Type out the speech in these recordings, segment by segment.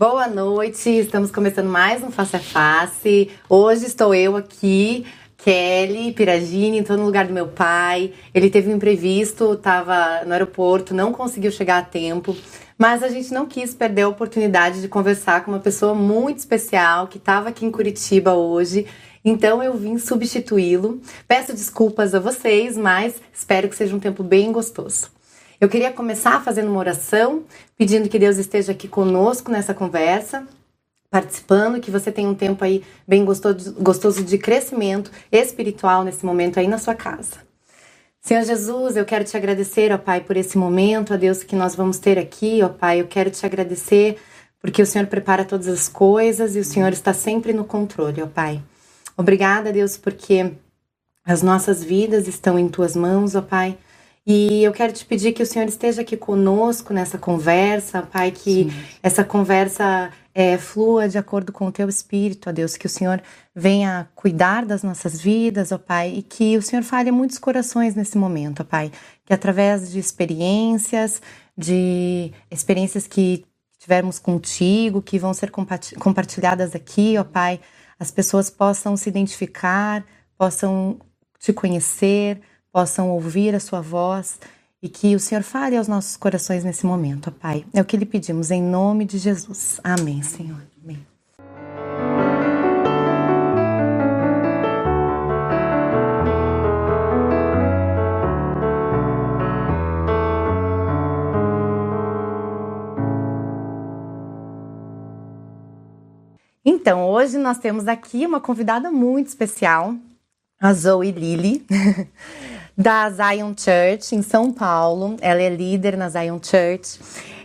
Boa noite, estamos começando mais um Face a Face. Hoje estou eu aqui, Kelly Piragini, estou no lugar do meu pai. Ele teve um imprevisto, estava no aeroporto, não conseguiu chegar a tempo. Mas a gente não quis perder a oportunidade de conversar com uma pessoa muito especial que estava aqui em Curitiba hoje. Então eu vim substituí-lo. Peço desculpas a vocês, mas espero que seja um tempo bem gostoso. Eu queria começar fazendo uma oração, pedindo que Deus esteja aqui conosco nessa conversa, participando, que você tenha um tempo aí bem gostoso, gostoso de crescimento espiritual nesse momento aí na sua casa. Senhor Jesus, eu quero te agradecer, ó Pai, por esse momento, a Deus que nós vamos ter aqui, ó Pai. Eu quero te agradecer porque o Senhor prepara todas as coisas e o Senhor está sempre no controle, ó Pai. Obrigada, Deus, porque as nossas vidas estão em tuas mãos, ó Pai. E eu quero te pedir que o Senhor esteja aqui conosco nessa conversa, Pai, que Sim. essa conversa é, flua de acordo com o teu espírito, ó Deus, que o Senhor venha cuidar das nossas vidas, ó Pai, e que o Senhor fale muitos corações nesse momento, ó Pai, que através de experiências, de experiências que tivemos contigo, que vão ser compartilhadas aqui, ó Pai, as pessoas possam se identificar, possam te conhecer, possam ouvir a sua voz e que o Senhor fale aos nossos corações nesse momento, Pai. É o que lhe pedimos em nome de Jesus. Amém, Senhor. Amém. Então, hoje nós temos aqui uma convidada muito especial, a Zoe Lili. da Zion Church em São Paulo. Ela é líder na Zion Church.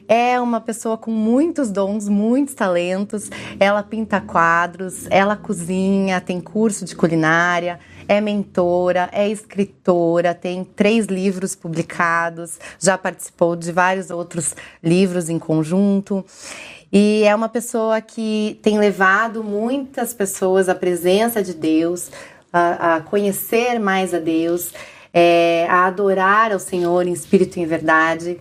É uma pessoa com muitos dons, muitos talentos. Ela pinta quadros, ela cozinha, tem curso de culinária, é mentora, é escritora, tem três livros publicados, já participou de vários outros livros em conjunto. E é uma pessoa que tem levado muitas pessoas à presença de Deus, a, a conhecer mais a Deus é, a adorar ao Senhor em espírito e em verdade.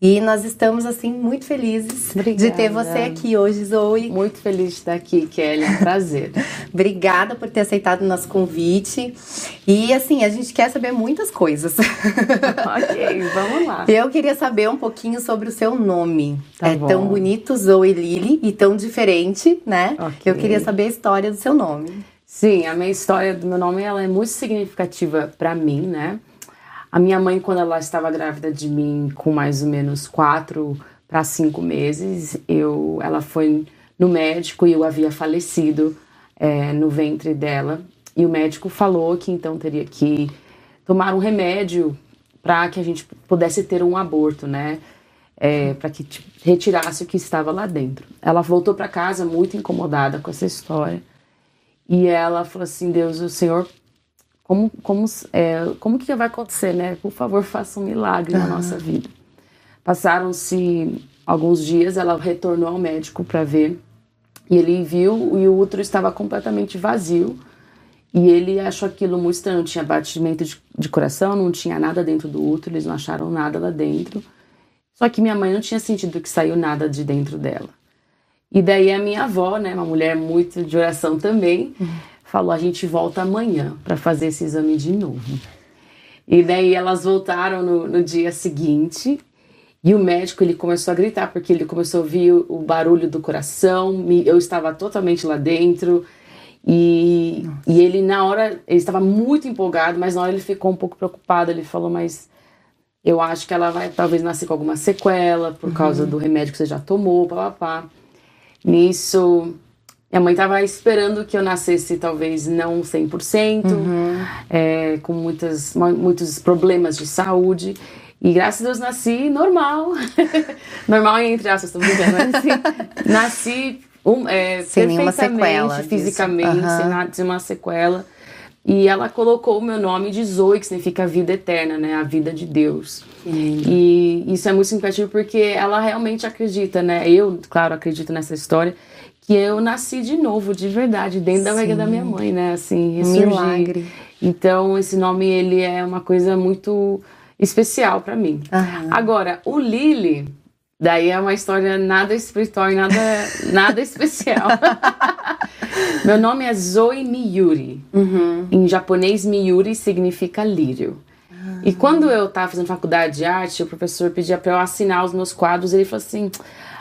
E nós estamos, assim, muito felizes Obrigada. de ter você aqui hoje, Zoe. Muito feliz de estar aqui, Kelly. É um prazer. Obrigada por ter aceitado o nosso convite. E, assim, a gente quer saber muitas coisas. ok, vamos lá. Eu queria saber um pouquinho sobre o seu nome. Tá é bom. tão bonito, Zoe Lili, e tão diferente, né? Okay. Eu queria saber a história do seu nome. Sim, a minha história do meu nome ela é muito significativa para mim, né? A minha mãe, quando ela estava grávida de mim, com mais ou menos quatro para cinco meses, eu, ela foi no médico e eu havia falecido é, no ventre dela. E o médico falou que então teria que tomar um remédio para que a gente pudesse ter um aborto, né? É, para que retirasse o que estava lá dentro. Ela voltou para casa muito incomodada com essa história. E ela falou assim: Deus, o Senhor, como, como, é, como que vai acontecer, né? Por favor, faça um milagre na nossa vida. Passaram-se alguns dias, ela retornou ao médico para ver. E ele viu e o útero estava completamente vazio. E ele achou aquilo muito estranho. Não tinha batimento de, de coração, não tinha nada dentro do útero, eles não acharam nada lá dentro. Só que minha mãe não tinha sentido que saiu nada de dentro dela. E daí a minha avó, né, uma mulher muito de oração também, uhum. falou: a gente volta amanhã para fazer esse exame de novo. E daí elas voltaram no, no, dia seguinte e o médico ele começou a gritar porque ele começou a ouvir o, o barulho do coração. Eu estava totalmente lá dentro e, e ele na hora ele estava muito empolgado, mas na hora ele ficou um pouco preocupado. Ele falou: mas eu acho que ela vai talvez nascer com alguma sequela por uhum. causa do remédio que você já tomou, papapá. Nisso, minha mãe estava esperando que eu nascesse, talvez não 100%, uhum. é, com muitas, muitos problemas de saúde. E graças a Deus nasci normal. normal entre aspas, estou brincando, mas assim, nasci um, é, sem nenhuma sequela. Fisicamente, uhum. sem, nada, sem uma sequela. E ela colocou o meu nome de Zoe, que significa vida eterna, né? A vida de Deus. E isso é muito significativo porque ela realmente acredita, né? Eu, claro, acredito nessa história que eu nasci de novo, de verdade, dentro Sim. da barriga da minha mãe, né? Assim, ressurgi. Milagre. Então, esse nome ele é uma coisa muito especial para mim. Uhum. Agora, o Lili Daí é uma história nada espiritual e nada, nada especial. Meu nome é Zoe Miyuri. Uhum. Em japonês, Miyuri significa lírio. E quando eu estava fazendo faculdade de arte, o professor pedia para eu assinar os meus quadros. Ele falou assim: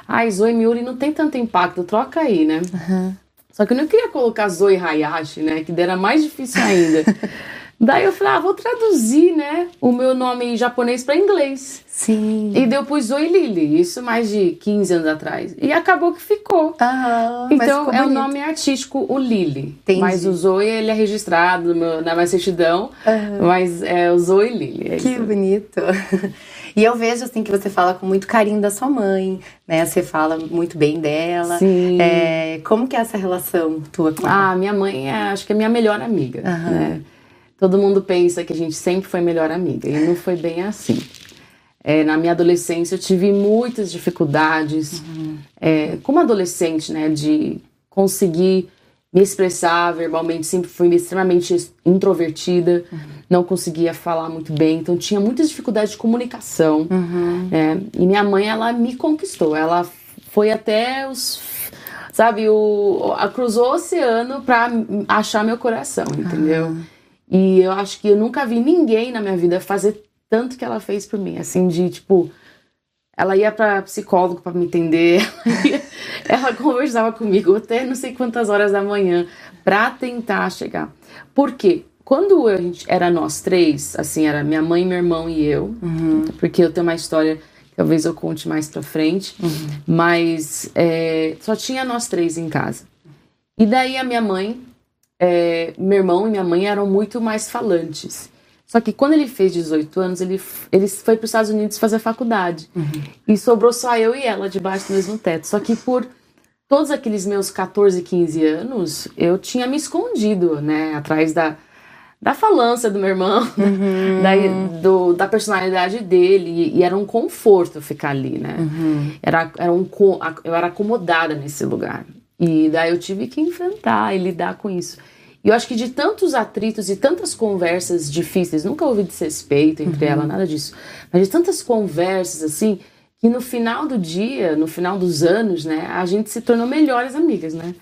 Ai, Zoe Miyuri não tem tanto impacto, troca aí, né? Uhum. Só que eu não queria colocar Zoe Hayashi, né? Que era mais difícil ainda. Daí eu falei, ah, vou traduzir, né, o meu nome em japonês para inglês. Sim. E deu pus Zoe Lily, isso mais de 15 anos atrás. E acabou que ficou. Ah, então é o nome artístico, o Lily. Entendi. Mas o Zoe, ele é registrado meu, na minha certidão, Uhum. mas é o Zoe Lily. É Que isso. bonito. E eu vejo assim que você fala com muito carinho da sua mãe, né? Você fala muito bem dela. Sim. É, como que é essa relação tua com ela? Ah, minha mãe é, acho que é minha melhor amiga, né? Todo mundo pensa que a gente sempre foi melhor amiga e não foi bem assim. É, na minha adolescência eu tive muitas dificuldades, é, como adolescente, né, de conseguir me expressar verbalmente. Sempre fui extremamente introvertida, não conseguia falar muito bem, então tinha muitas dificuldades de comunicação. né? E minha mãe, ela me conquistou. Ela foi até os sabe, o, a, cruzou o oceano pra achar meu coração, entendeu? E eu acho que eu nunca vi ninguém na minha vida fazer tanto que ela fez por mim, assim, de tipo. Ela ia pra psicólogo pra me entender, ela, ia- ela conversava comigo até não sei quantas horas da manhã pra tentar chegar. Por quê? Quando a gente era nós três, assim, era minha mãe, meu irmão e eu, porque eu tenho uma história que talvez eu conte mais pra frente, mas é, só tinha nós três em casa. E daí a minha mãe, é, meu irmão e minha mãe eram muito mais falantes. Só que quando ele fez 18 anos, ele, ele foi para os Estados Unidos fazer faculdade. E sobrou só eu e ela debaixo do mesmo teto. Só que por todos aqueles meus 14, 15 anos, eu tinha me escondido, né? Atrás da, da falância do meu irmão, da, do- da personalidade dele. E, era um conforto ficar ali, né? Era, era um, eu era acomodada nesse lugar. E daí eu tive que enfrentar e lidar com isso. E eu acho que de tantos atritos e tantas conversas difíceis, nunca houve desrespeito entre ela, nada disso, mas de tantas conversas assim, que no final do dia, no final dos anos, né, a gente se tornou melhores amigas, né?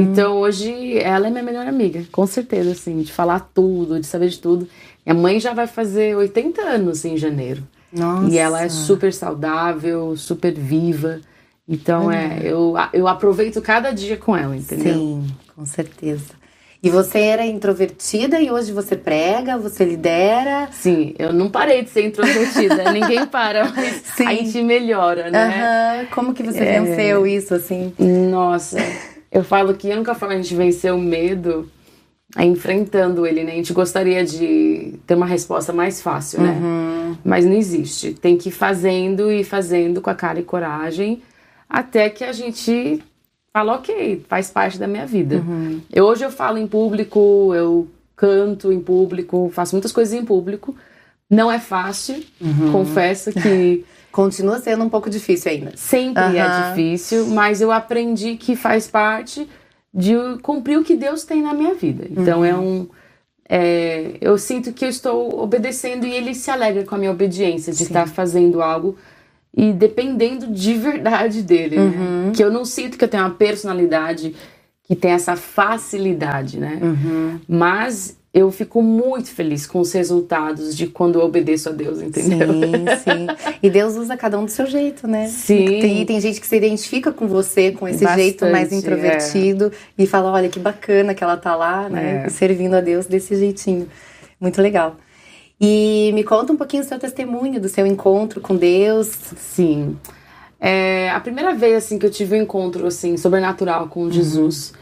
Então hoje ela é minha melhor amiga, com certeza, assim, de falar tudo, de saber de tudo. Minha mãe já vai fazer 80 anos em janeiro. Nossa. E ela é super saudável, super viva. Então é, eu, eu aproveito cada dia com ela, entendeu? Sim, com certeza. E você era introvertida e hoje você prega, você lidera. Sim, eu não parei de ser introvertida. Ninguém para, mas Sim. a gente melhora, né? Como que você É. venceu isso, assim? Nossa, eu falo que a única forma a gente vencer o medo é enfrentando ele, né? A gente gostaria de ter uma resposta mais fácil, né? Mas não existe. Tem que ir fazendo e fazendo com a cara e coragem até que a gente fala, ok, faz parte da minha vida. Eu, hoje eu falo em público, eu canto em público, faço muitas coisas em público. Não é fácil, confesso que Continua sendo um pouco difícil ainda. sempre é Aham. difícil, mas eu aprendi que faz parte de cumprir o que Deus tem na minha vida. Então é um. é, eu sinto que eu estou obedecendo e ele se alegra com a minha obediência de estar fazendo algo e dependendo de verdade dele, né? Que eu não sinto que eu tenho uma personalidade que tem essa facilidade, né? Mas eu fico muito feliz com os resultados de quando eu obedeço a Deus, entendeu? Sim, sim. E Deus usa cada um do seu jeito, né? Sim. Tem, tem gente que se identifica com você, com esse Bastante, jeito mais introvertido, e fala: olha que bacana que ela tá lá, né? É. Servindo a Deus desse jeitinho. Muito legal. E me conta um pouquinho do seu testemunho, do seu encontro com Deus. Sim. É, a primeira vez assim que eu tive um encontro assim sobrenatural com Jesus,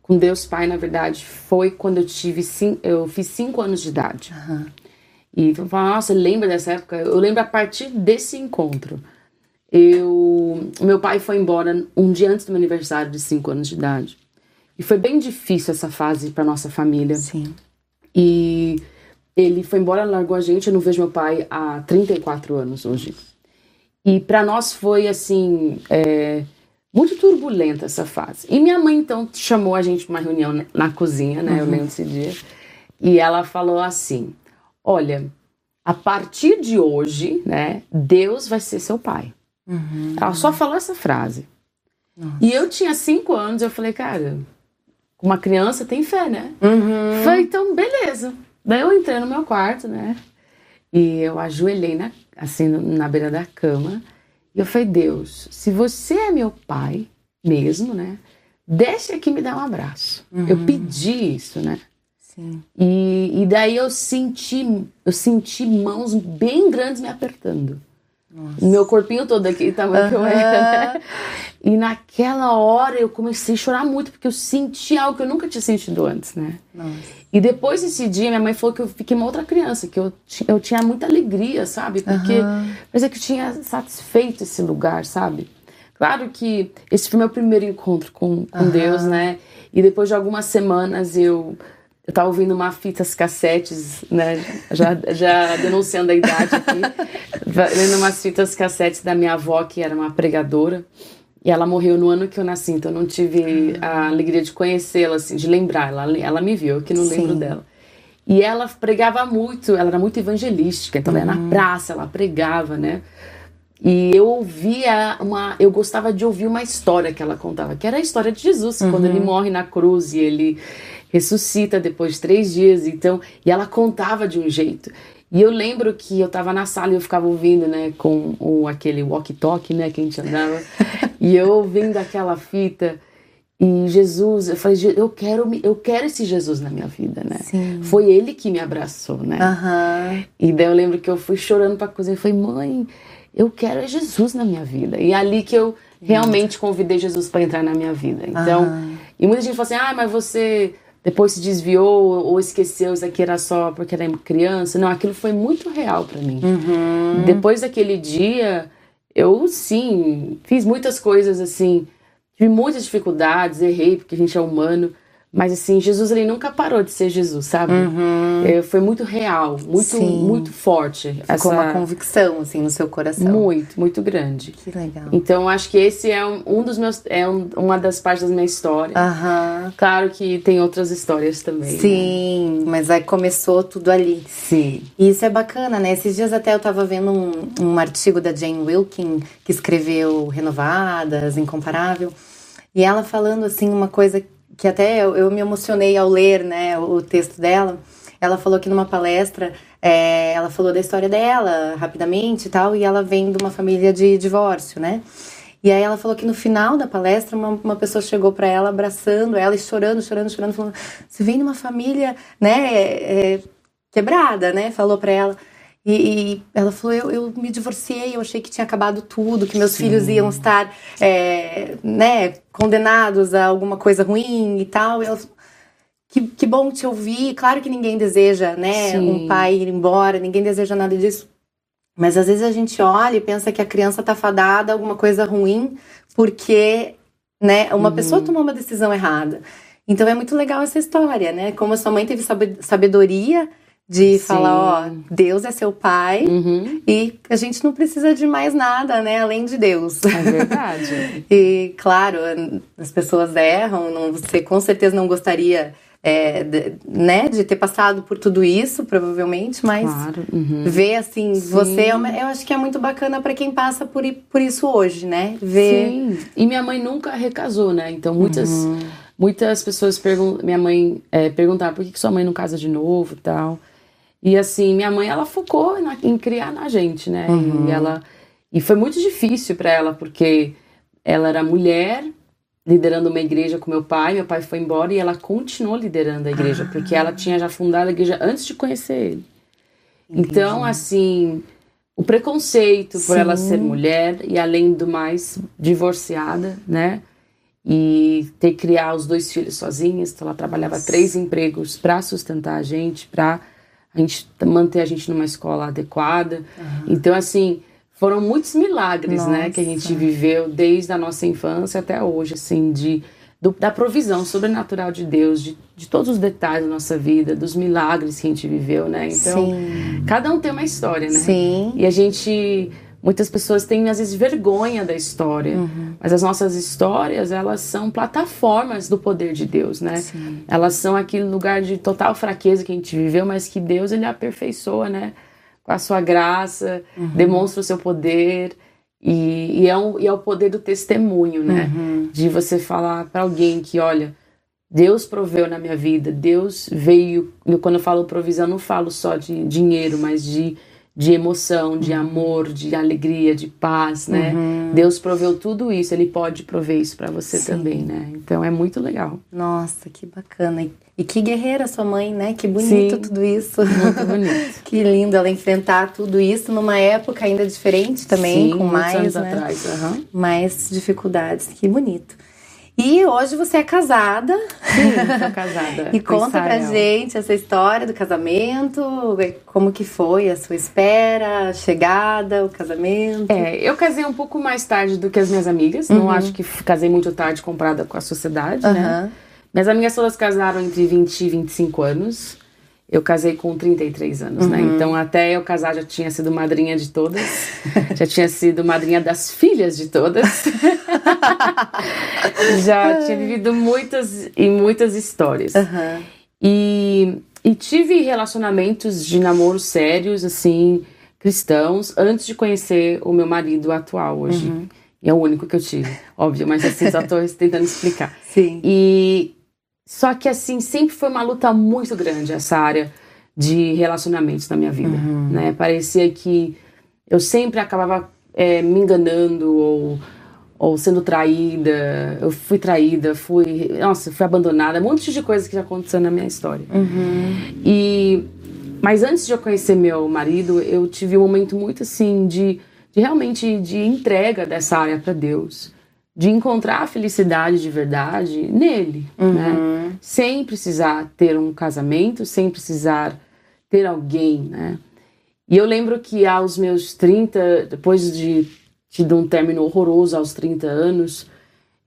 com Deus Pai, na verdade, foi quando eu tive cin- eu fiz cinco anos de idade. E eu falo, nossa, lembra dessa época? Eu lembro a partir desse encontro. Eu, meu pai foi embora um dia antes do meu aniversário de cinco anos de idade. E foi bem difícil essa fase para nossa família. Sim. E ele foi embora, largou a gente. Eu não vejo meu pai há 34 anos hoje. E para nós foi assim, é, muito turbulenta essa fase. E minha mãe então chamou a gente para uma reunião na- cozinha, né? Eu lembro desse dia. E ela falou assim: Olha, a partir de hoje, né? Deus vai ser seu pai. Uhum. Ela só falou essa frase. Nossa. E eu tinha cinco anos, eu falei, cara, uma criança tem fé, né? Uhum. Falei, então, beleza. Daí eu entrei no meu quarto, né? E eu ajoelhei na, assim na beira da cama. E eu falei, Deus, se você é meu pai mesmo, né? Desce aqui me dá um abraço. Uhum. Eu pedi isso, né? Sim. E, e daí eu senti, eu senti mãos bem grandes me apertando. Nossa. Meu corpinho todo aqui, tamanho uhum. que eu era. Né? E naquela hora eu comecei a chorar muito, porque eu senti algo que eu nunca tinha sentido antes, né? Nossa. E depois desse dia, minha mãe falou que eu fiquei uma outra criança, que eu, eu tinha muita alegria, sabe? Porque uhum. é que eu tinha satisfeito esse lugar, sabe? Claro que esse foi meu primeiro encontro com, com uhum. Deus, né? E depois de algumas semanas eu eu tava ouvindo uma fitas cassetes, né? Já, já denunciando a idade aqui. Lendo umas fitas cassetes da minha avó, que era uma pregadora. E ela morreu no ano que eu nasci, então eu não tive a alegria de conhecê-la, assim, de lembrar. Ela, ela me viu, eu que não Sim. lembro dela. E ela pregava muito, ela era muito evangelística, então uhum. ela na uhum. praça, ela pregava, né? E eu ouvia uma. Eu gostava de ouvir uma história que ela contava, que era a história de Jesus, uhum. quando ele uhum. morre na cruz e ele ressuscita depois de três dias. Então, e ela contava de um jeito. E eu lembro que eu tava na sala e eu ficava ouvindo, né, com o, aquele walkie-talkie, né, que a gente andava. e eu ouvindo aquela fita. E Jesus, eu falei, eu quero, eu quero esse Jesus na minha vida, né? Sim. Foi ele que me abraçou, né? Uhum. E daí eu lembro que eu fui chorando pra cozinha. Eu falei, mãe, eu quero Jesus na minha vida. E é ali que eu realmente convidei Jesus para entrar na minha vida. Então, uhum. e muita gente fala assim, ah, mas você depois se desviou ou esqueceu, isso aqui era só porque era criança. Não, aquilo foi muito real para mim. Uhum. Depois daquele dia, eu sim, fiz muitas coisas assim, tive muitas dificuldades, errei porque a gente é humano. Mas assim, Jesus ele nunca parou de ser Jesus, sabe? Uhum. É, foi muito real, muito Sim. muito forte. Ficou essa... uma convicção assim no seu coração. Muito, muito grande. Que legal. Então acho que esse é um, um dos meus é um, uma das partes da minha história. Uhum. Claro que tem outras histórias também. Né? Sim, né? mas aí começou tudo ali. Sim. E isso é bacana, né? Esses dias até eu tava vendo um, um artigo da Jane Wilkin que escreveu Renovadas, Incomparável. E ela falando assim uma coisa que até eu, eu, me emocionei ao ler né, o texto dela. Ela falou que numa palestra, é, ela falou da história dela rapidamente e tal, e ela vem de uma família de divórcio, né? E aí ela falou que no final da palestra uma, uma pessoa chegou para ela abraçando ela e chorando, chorando, chorando, falando: "Você vem de uma família, né, é, quebrada, né?" Falou para ela. E, e, ela falou: eu, eu me divorciei, eu achei que tinha acabado tudo, que meus Sim. filhos iam estar é, né, condenados a alguma coisa ruim e tal. E ela falou, que, que bom te ouvir. Claro que ninguém deseja né, Sim. um pai ir embora, ninguém deseja nada disso. Mas às vezes a gente olha e pensa que a criança tá fadada a alguma coisa ruim porque né, uma uhum. pessoa tomou uma decisão errada. Então é muito legal essa história, né? Como a sua mãe teve sabedoria de Sim. falar, ó, Deus é seu pai uhum. e a gente não precisa de mais nada, né, além de Deus. É verdade. e claro, as pessoas erram, não, você com certeza não gostaria é, de, né, de ter passado por tudo isso, provavelmente, mas claro. uhum. ver assim, Sim. você, é uma, eu acho que é muito bacana para quem passa por, por isso hoje, né? Ver. Sim. E minha mãe nunca recasou, né? Então muitas uhum. muitas pessoas perguntam, minha mãe é, perguntaram por que, que sua mãe não casa de novo, tal. E assim, minha mãe, ela focou na, em criar na gente, né? Uhum. E ela e foi muito difícil para ela porque ela era mulher liderando uma igreja com meu pai, meu pai foi embora e ela continuou liderando a igreja, ah. porque ela tinha já fundado a igreja antes de conhecer ele. Entendi. Então, assim, o preconceito Sim. por ela ser mulher e além do mais divorciada, né? E ter que criar os dois filhos sozinha, então ela trabalhava Nossa. três empregos para sustentar a gente, para a gente manter a gente numa escola adequada. Uhum. Então, assim, foram muitos milagres, Nossa. né, que a gente viveu desde a nossa infância até hoje, assim, de do, da provisão sobrenatural de Deus, de, de todos os detalhes da nossa vida, dos milagres que a gente viveu, né? Então, Sim. cada um tem uma história, né? Sim. E a gente Muitas pessoas têm às vezes vergonha da história, uhum. mas as nossas histórias elas são plataformas do poder de Deus, né? Sim. Elas são aquele lugar de total fraqueza que a gente viveu, mas que Deus ele aperfeiçoa, né? Com a sua graça, uhum. demonstra o seu poder E, e, é, um, e é o poder do testemunho, né? Uhum. De você falar para alguém que, olha, Deus proveu na minha vida, Deus veio. E quando eu falo provisão, não falo só de dinheiro, mas de, de emoção, de amor, de alegria, de paz, né? Uhum. Deus proveu tudo isso, Ele pode prover isso para você Sim. também, né? Então é muito legal. Nossa, que bacana. E, que guerreira sua mãe, né? Que bonito Sim. tudo isso. Muito bonito. que lindo ela enfrentar tudo isso numa época ainda diferente também, Sim, com mais, anos né? atrás. aham. mais dificuldades. Que bonito. E hoje você é casada. Sim, sou casada. E conta pra gente essa história do casamento, como que foi a sua espera, a chegada, o casamento. É, eu casei um pouco mais tarde do que as minhas amigas. Não acho que casei muito tarde comparada com a sociedade, né? Aham. Minhas amigas todas casaram entre 20 e 25 anos. Eu casei com 33 anos, né? Então, até eu casar, já tinha sido madrinha de todas. já tinha sido madrinha das filhas de todas. já tinha vivido muitas e muitas histórias. Aham. E, e tive relacionamentos de namoro sérios, assim, cristãos, antes de conhecer o meu marido atual hoje. E é o único que eu tive, óbvio, mas assim, só tô tentando explicar. Sim. E só que assim, sempre foi uma luta muito grande essa área de relacionamentos na minha vida, né? Parecia que eu sempre acabava é, me enganando ou, ou sendo traída. Eu fui traída, fui, nossa, fui abandonada, um monte de coisas que já aconteceu na minha história. E mas antes de eu conhecer meu marido, eu tive um momento muito assim de, de realmente de entrega dessa área para Deus, de encontrar a felicidade de verdade nele, né? Sem precisar ter um casamento, sem precisar ter alguém, né? E eu lembro que aos meus 30, depois de tido um término horroroso aos 30 anos,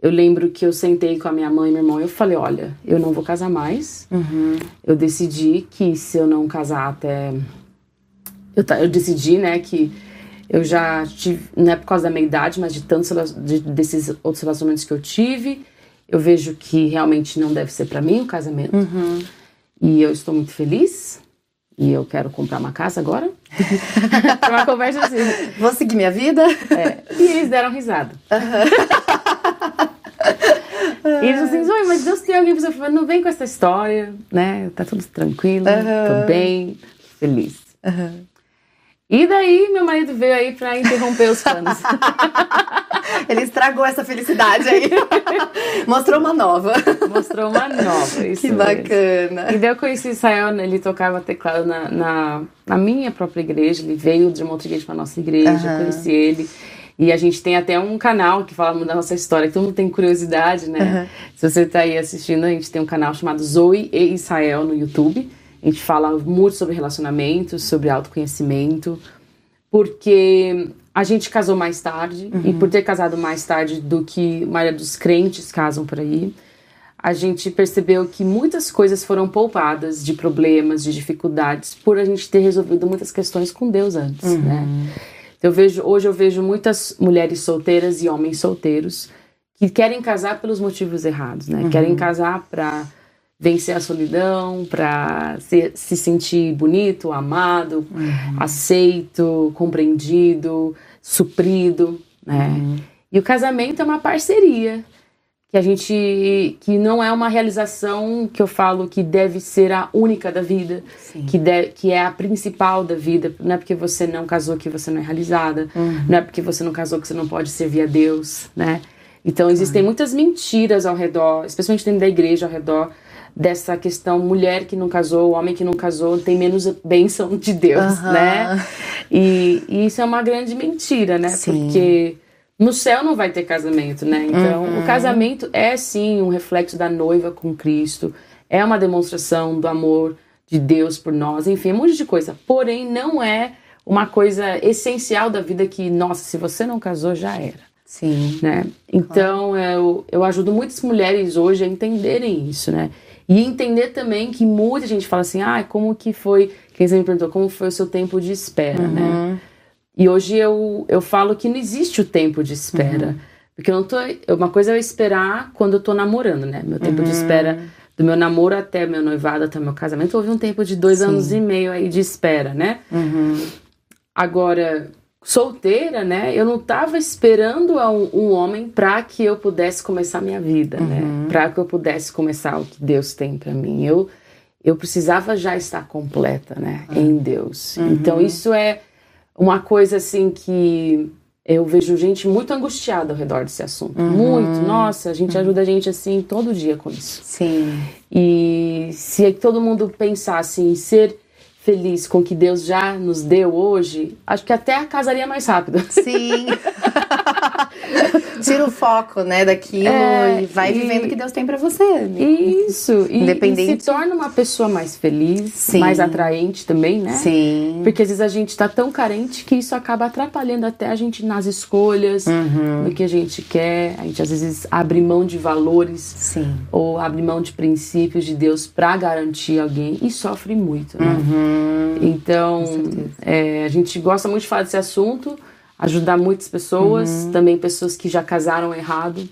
eu lembro que eu sentei com a minha mãe e meu irmão e eu falei, olha, eu não vou casar mais. Eu decidi que se eu não casar até eu, eu decidi, né, que eu já tive, não é por causa da minha idade, mas de tantos de, desses outros relacionamentos que eu tive, eu vejo que realmente não deve ser pra mim o casamento. E eu estou muito feliz. E eu quero comprar uma casa agora. Foi uma conversa assim. Vou seguir minha vida? É. E eles deram risada. e eles assim, Zoe, mas Deus tem alguém pra você. Não vem com essa história, né? Tá tudo tranquilo, tô bem, feliz. E daí meu marido veio aí pra interromper os planos. Ele estragou essa felicidade aí. Mostrou uma nova. Mostrou uma nova. Isso Que mesmo. bacana. E daí eu conheci Israel, né, ele tocava teclado na, na, na minha própria igreja, ele veio de igreja pra nossa igreja, eu Aham. conheci ele. E a gente tem até um canal que fala da nossa história, que todo mundo tem curiosidade, né? Se você tá aí assistindo, a gente tem um canal chamado Zoe e Israel no YouTube. A gente fala muito sobre relacionamentos, sobre autoconhecimento, porque a gente casou mais tarde, e por ter casado mais tarde do que a maioria dos crentes casam por aí, a gente percebeu que muitas coisas foram poupadas de problemas, de dificuldades, por a gente ter resolvido muitas questões com Deus antes, né? Eu vejo, hoje eu vejo muitas mulheres solteiras e homens solteiros que querem casar pelos motivos errados, né? Querem casar para vencer a solidão, para se, se sentir bonito, amado, aceito, compreendido, suprido, né? E o casamento é uma parceria que a gente que não é uma realização que eu falo que deve ser a única da vida, que, de, que é a principal da vida. Não é porque você não casou que você não é realizada, não é porque você não casou que você não pode servir a Deus, né? Então existem muitas mentiras ao redor, especialmente dentro da igreja ao redor dessa questão mulher que não casou, homem que não casou tem menos bênção de Deus, Aham. né? E, e isso é uma grande mentira, né? Sim. Porque no céu não vai ter casamento, né? Então, o casamento é sim um reflexo da noiva com Cristo, é uma demonstração do amor de Deus por nós, enfim, um monte de coisa. Porém, não é uma coisa essencial da vida que, nossa, se você não casou, já era. Sim. Né? Então, eu, eu ajudo muitas mulheres hoje a entenderem isso, né? E entender também que muita gente fala assim, ah, como que foi, quem você me perguntou, como foi o seu tempo de espera, né? E hoje eu, eu falo que não existe o tempo de espera. Porque eu não tô. Uma coisa é eu esperar quando eu tô namorando, né? Meu tempo de espera do meu namoro até meu noivado, até meu casamento, houve um tempo de dois Sim. anos e meio aí de espera, né? Agora, solteira, né? Eu não estava esperando um, um homem para que eu pudesse começar minha vida, né? uhum. né? Para que eu pudesse começar o que Deus tem para mim. Eu eu precisava já estar completa, né? Uhum. Em Deus. Uhum. Então isso é uma coisa assim que eu vejo gente muito angustiada ao redor desse assunto. Uhum. Muito. Nossa, a gente ajuda a gente assim todo dia com isso. Sim. E se todo mundo pensasse em ser feliz com o que Deus já nos deu hoje, acho que até casaria mais rápido. Sim. Tira o foco, né, daquilo é, e vai e... vivendo o que Deus tem para você. Isso. Independente. E, e se torna uma pessoa mais feliz, Sim. mais atraente também, né? Sim. Porque às vezes a gente tá tão carente que isso acaba atrapalhando até a gente nas escolhas, uhum. no que a gente quer. A gente às vezes abre mão de valores. Sim. Ou abre mão de princípios de Deus para garantir alguém e sofre muito, né? Uhum. Então, é, a gente gosta muito de falar desse assunto, ajudar muitas pessoas, uhum. também pessoas que já casaram errado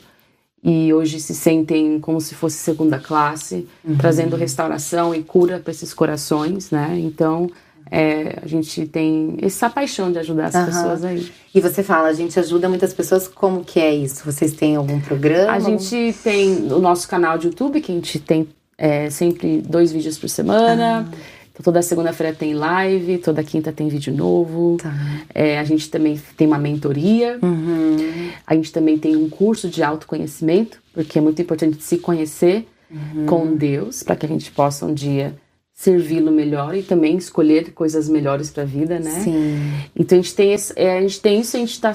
e hoje se sentem como se fosse segunda classe, uhum. trazendo restauração e cura para esses corações, né? Então, é, a gente tem essa paixão de ajudar as uhum. pessoas aí. E você fala, a gente ajuda muitas pessoas, como que é isso? Vocês têm algum programa? A gente tem o nosso canal de YouTube, que a gente tem é, sempre dois vídeos por semana. Ah. Então, toda segunda-feira tem live, toda quinta tem vídeo novo. Tá. É, a gente também tem uma mentoria. Uhum. A gente também tem um curso de autoconhecimento, porque é muito importante se conhecer uhum. com Deus, para que a gente possa um dia servi-lo melhor e também escolher coisas melhores para a vida, né? Sim. Então a gente tem, esse, é, a gente tem isso, a gente está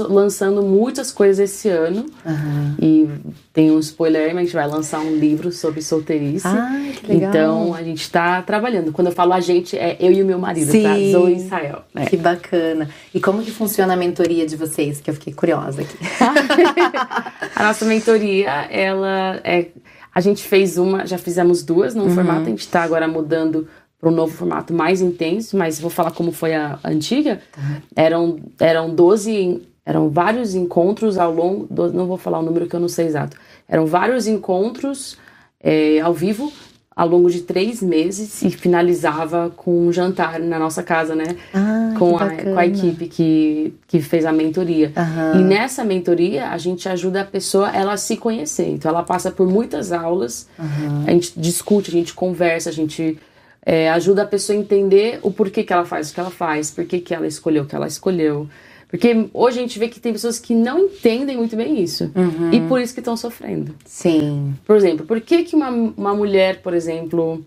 lançando muitas coisas esse ano uhum. e tem um spoiler mas a gente vai lançar um livro sobre solteirice. Ah, que legal. Então a gente está trabalhando. Quando eu falo a gente, é eu e o meu marido, tá? Sim. tá? Zoe e Israel. É. Que bacana. E como que funciona a mentoria de vocês? Que eu fiquei curiosa aqui. a nossa mentoria, ela é a gente fez uma, já fizemos duas num uhum. formato, a gente está agora mudando para um novo formato mais intenso, mas vou falar como foi a, antiga. Uhum. Eram, eram 12, eram vários encontros ao longo, do, não vou falar o número que eu não sei exato, eram vários encontros é, ao vivo ao longo de três meses e finalizava com um jantar na nossa casa, né? Ah, com, a, com a equipe que, que fez a mentoria. Uhum. E nessa mentoria a gente ajuda a pessoa ela a se conhecer. Então ela passa por muitas aulas, uhum. a gente discute, a gente conversa, a gente é, ajuda a pessoa a entender o porquê que ela faz o que ela faz, porquê que ela escolheu o que ela escolheu. Porque hoje a gente vê que tem pessoas que não entendem muito bem isso. Uhum. E por isso que estão sofrendo. Sim. Por exemplo, por que, que uma, uma mulher, por exemplo,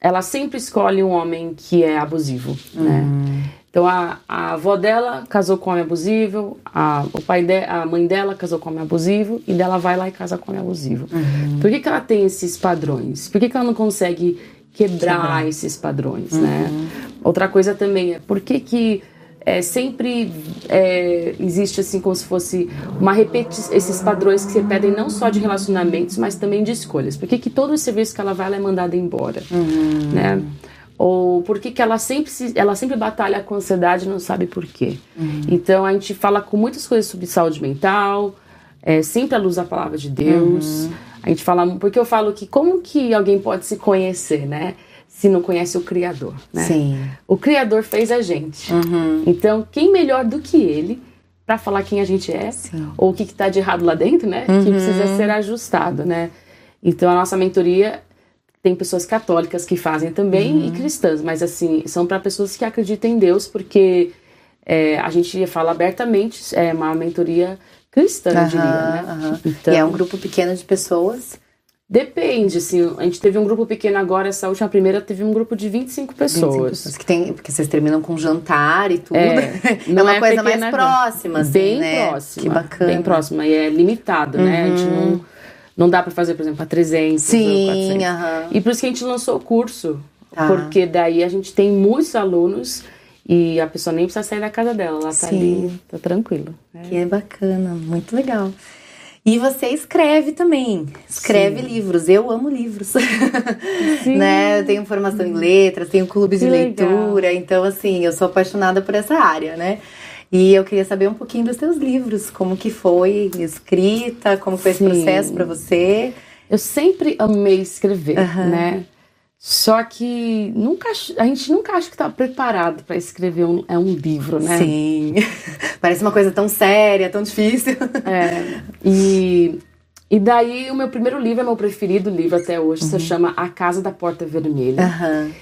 ela sempre escolhe um homem que é abusivo, né? Uhum. Então a, a avó dela casou com um homem abusivo, a, o pai de, a mãe dela casou com um homem abusivo e dela vai lá e casa com um homem abusivo. Uhum. Por que, que ela tem esses padrões? Por que, que ela não consegue quebrar, esses padrões, né? Uhum. Outra coisa também é por que que é, sempre é, existe assim como se fosse uma repetição, esses padrões que se repetem não só de relacionamentos, mas também de escolhas. Por que, que todo o serviço que ela vai, ela é mandada embora, uhum. né? Ou por que, que ela sempre ela sempre batalha com ansiedade e não sabe por quê. Uhum. Então a gente fala com muitas coisas sobre saúde mental, é, sempre à luz da palavra de Deus. Uhum. A gente fala, porque eu falo que como que alguém pode se conhecer, né? Se não conhece o Criador, né? Sim. O Criador fez a gente. Uhum. Então, quem melhor do que Ele para falar quem a gente é Sim. ou o que está de errado lá dentro, né? Uhum. Que precisa ser ajustado, né? Então, a nossa mentoria tem pessoas católicas que fazem também uhum. e cristãs, mas assim são para pessoas que acreditam em Deus, porque é, a gente fala abertamente, é uma mentoria cristã, eu diria, né? Então, e é um grupo pequeno de pessoas Depende, assim, a gente teve um grupo pequeno agora, essa última primeira teve um grupo de 25 pessoas. 25 pessoas que tem, porque vocês terminam com jantar e tudo. É, não é uma é coisa mais próxima, assim, Bem né? próxima. Que bacana. Bem próxima, e é limitado, uhum. né? A gente uhum. não, não dá para fazer, por exemplo, para 300 Sim, uh E por isso que a gente lançou o curso, tá. porque daí a gente tem muitos alunos e a pessoa nem precisa sair da casa dela, ela tá Sim. ali, tá tranquilo. Que é bacana, muito legal. E você escreve também, escreve Sim. livros. Eu amo livros. né? Eu tenho formação em letras, tenho clubes de leitura, então assim, eu sou apaixonada por essa área, né? E eu queria saber um pouquinho dos seus livros, como que foi escrita, como foi Sim. esse processo para você. Eu sempre amei escrever, uhum. né? Só que nunca, a gente nunca acha que está preparado para escrever um, é um livro, né? Sim. Parece uma coisa tão séria, tão difícil. É. E, e daí o meu primeiro livro é meu preferido livro até hoje, uhum. se chama A Casa da Porta Vermelha. Uhum.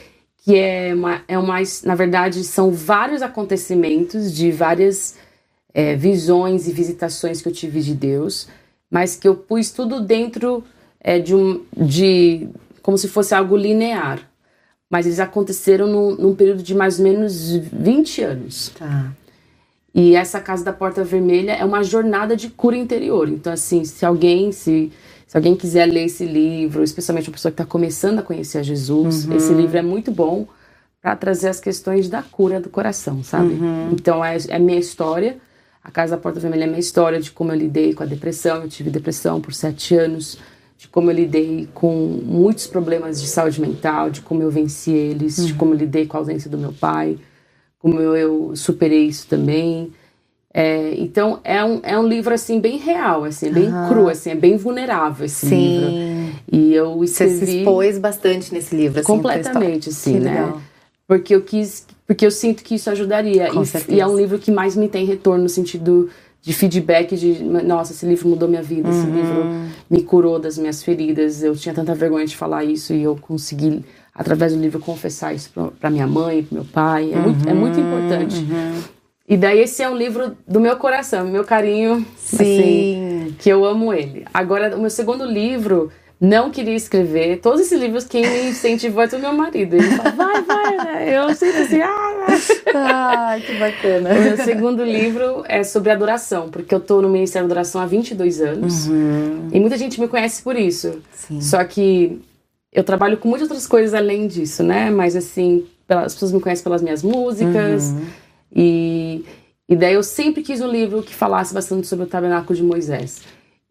Que é uma, é uma. Na verdade, são vários acontecimentos de várias é, visões e visitações que eu tive de Deus, mas que eu pus tudo dentro é, de um. de como se fosse algo linear. Mas eles aconteceram num, num período de mais ou menos 20 anos. Tá. E essa Casa da Porta Vermelha é uma jornada de cura interior. Então, assim, se alguém se, se alguém quiser ler esse livro, especialmente uma pessoa que está começando a conhecer a Jesus, uhum. esse livro é muito bom para trazer as questões da cura do coração, sabe? Uhum. Então, é, é minha história. A Casa da Porta Vermelha é minha história de como eu lidei com a depressão. Eu tive depressão por sete anos de como eu lidei com muitos problemas de saúde mental, de como eu venci eles, uhum. de como eu lidei com a ausência do meu pai, como eu, eu superei isso também. É, então é um, é um livro assim bem real, assim, bem uhum. cru, assim, é bem vulnerável esse Sim. livro. E eu escrevi Você se expôs bastante nesse livro, assim, completamente, sim, né? Porque eu quis, porque eu sinto que isso ajudaria. E, e, é um livro que mais me tem retorno no sentido de feedback de nossa esse livro mudou minha vida uhum. esse livro me curou das minhas feridas eu tinha tanta vergonha de falar isso e eu consegui através do livro confessar isso para minha mãe para meu pai é, uhum. muito, é muito importante uhum. e daí esse é um livro do meu coração meu carinho Sim. Assim, que eu amo ele agora o meu segundo livro não queria escrever. Todos esses livros, quem me incentivou é o meu marido. Ele fala, vai, vai, né? Eu sempre assim, ah, ah, que bacana. O meu segundo livro é sobre adoração, porque eu tô no Ministério da Adoração há 22 anos. Uhum. E muita gente me conhece por isso. Sim. Só que eu trabalho com muitas outras coisas além disso, né? Mas assim, as pessoas me conhecem pelas minhas músicas. Uhum. E, e daí eu sempre quis um livro que falasse bastante sobre o tabernáculo de Moisés.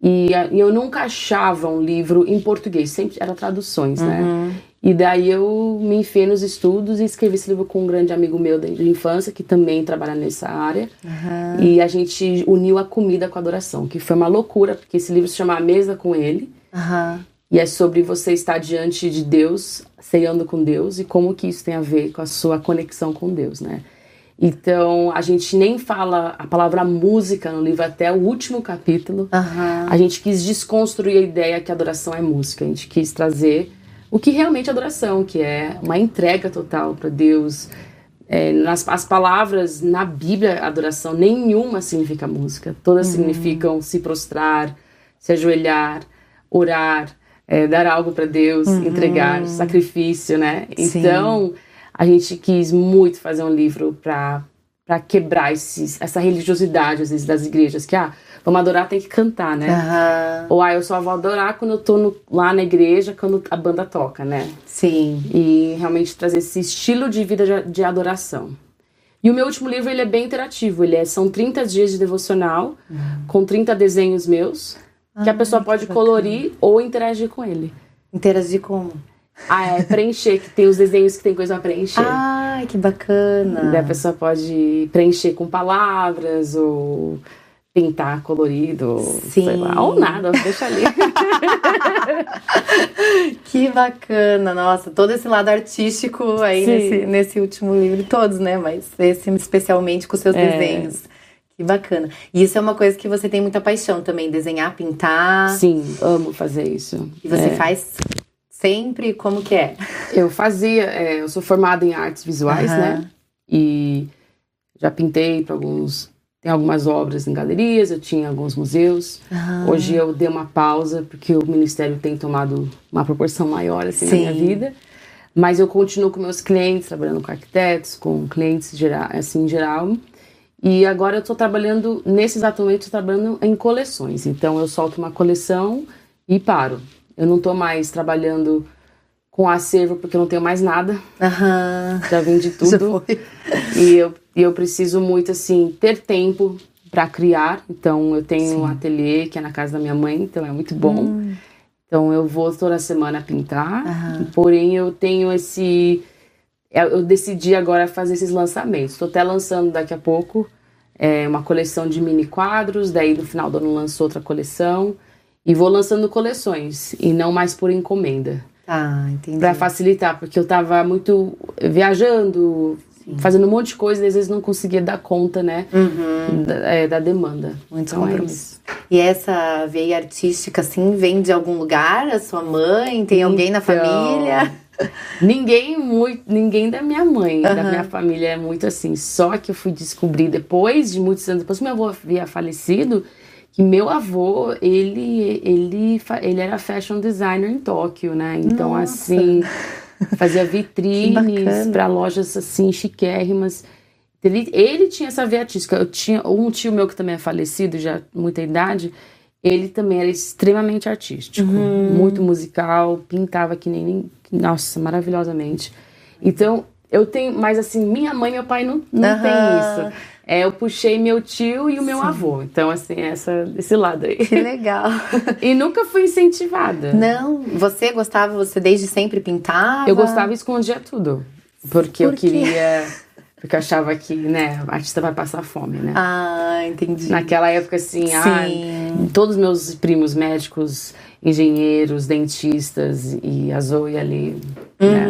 E, e, eu nunca achava um livro em português, sempre era traduções, né? uhum. né? E daí eu me enfiei nos estudos e escrevi esse livro com um grande amigo meu de infância, que também trabalha nessa área. Uhum. E a gente uniu a comida com a adoração, que foi uma loucura, porque esse livro se chama A Mesa com Ele. Uhum. E é sobre você estar diante de Deus, ceando com Deus, e como que isso tem a ver com a sua conexão com Deus, né? Então, a gente nem fala a palavra música no livro até o último capítulo. Uhum. A gente quis desconstruir a ideia que adoração é música. A gente quis trazer o que realmente é adoração, que é uma entrega total para Deus. É, nas, as palavras na Bíblia, adoração, nenhuma significa música. Todas uhum. significam se prostrar, se ajoelhar, orar, é, dar algo para Deus, uhum. entregar, sacrifício, né? Sim. Então a gente quis muito fazer um livro para para quebrar esses, essa religiosidade às vezes das igrejas que ah vamos adorar tem que cantar né? Uhum. ou ah eu só vou adorar quando eu tô no, lá na igreja quando a banda toca né? Sim. E realmente trazer esse estilo de vida de, de adoração. E o meu último livro ele é bem interativo. Ele é são 30 dias de devocional uhum. com 30 desenhos meus que a pessoa pode colorir ou interagir com ele. Interagir como ah, é preencher, que tem os desenhos que tem coisa pra preencher. Ai, que bacana. Daí a pessoa pode preencher com palavras ou pintar colorido, Sim. sei lá, ou nada, deixa ali. que bacana, nossa, todo esse lado artístico aí nesse, nesse, último livro, todos, né? Mas esse especialmente com seus é. desenhos. Que bacana. E isso é uma coisa que você tem muita paixão também, desenhar, pintar. Sim, amo fazer isso. E você é. faz sempre? Como que é? Eu fazia, é, eu sou formada em artes visuais, uhum. né? E já pintei para alguns. Tem algumas obras em galerias, eu tinha alguns museus. Uhum. Hoje eu dei uma pausa porque o ministério tem tomado uma proporção maior assim Sim. na minha vida. Mas eu continuo com meus clientes, trabalhando com arquitetos, com clientes geral, assim em geral. E agora eu estou trabalhando, nesse exato momento, trabalhando em coleções. Então eu solto uma coleção e paro. Eu não tô mais trabalhando com acervo porque eu não tenho mais nada. Aham. Já vendi tudo. E eu, e eu preciso muito, assim, ter tempo para criar. Então, eu tenho Sim. um ateliê que é na casa da minha mãe, então é muito bom. Hum. Então, eu vou toda semana pintar. Aham. Porém, eu tenho esse. É, eu decidi agora fazer esses lançamentos. Estou até lançando daqui a pouco é, uma coleção de mini quadros. Daí, no final do ano, lançou outra coleção. E vou lançando coleções e não mais por encomenda. Ah, entendi. Pra facilitar, porque eu tava muito viajando, fazendo um monte de coisa e às vezes não conseguia dar conta, né? Da, é, da demanda. Muitos Então, é compromissos. E essa veia artística, assim, vem de algum lugar? A sua mãe? Tem alguém na Então, família? Ninguém muito, ninguém da minha mãe, da Aham. minha família é muito assim. Só que eu fui descobrir depois de muitos anos depois que meu avô havia falecido, que meu avô, ele ele ele era fashion designer em Tóquio, né? Então Nossa. assim, fazia vitrines para lojas assim chiquérrimas. Ele, ele tinha essa veia artística. Eu tinha um tio meu que também é falecido, já muita idade. Ele também era extremamente artístico, Uhum. muito musical, pintava que nem, nossa, maravilhosamente. Então, eu tenho, mas assim, minha mãe e meu pai não, não Aham. tem isso. É, eu puxei meu tio e o meu avô. Então, assim, essa, esse lado aí. Que legal. E nunca fui incentivada. Não, você gostava, você desde sempre pintava? Eu gostava e escondia tudo. Porque eu Por quê? queria. Porque eu achava que, né, a artista vai passar fome, né? Ah, entendi. Naquela época, assim, ah, Sim. todos meus primos médicos, engenheiros, dentistas e a Zoe ali, né?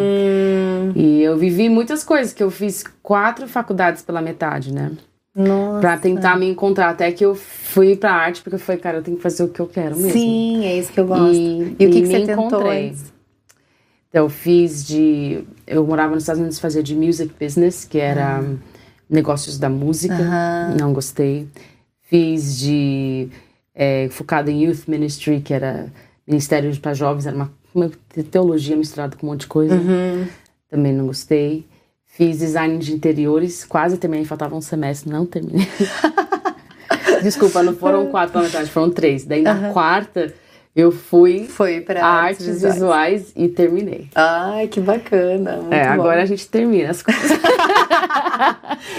Hum, E eu vivi muitas coisas, que eu fiz quatro faculdades pela metade, né? nossa. Pra tentar me encontrar. Até que eu fui pra arte, porque eu falei, cara, eu tenho que fazer o que eu quero mesmo. Sim, é isso que eu gosto. E, E, o que, e que me você tentou encontrei. antes? Então, eu fiz de. Eu morava nos Estados Unidos, fazia de music business, que era negócios da música. Aham. Não gostei. Fiz de. É, focado em youth ministry, que era ministério para jovens, era uma, uma teologia misturada com um monte de coisa. Uhum. Também não gostei. Fiz design de interiores, quase terminei, faltava um semestre, não terminei. Desculpa, não foram quatro pela metade, foram três. Daí na quarta eu fui Foi pra artes visuais. e terminei. Ai, que bacana. É, bom. agora a gente termina as coisas.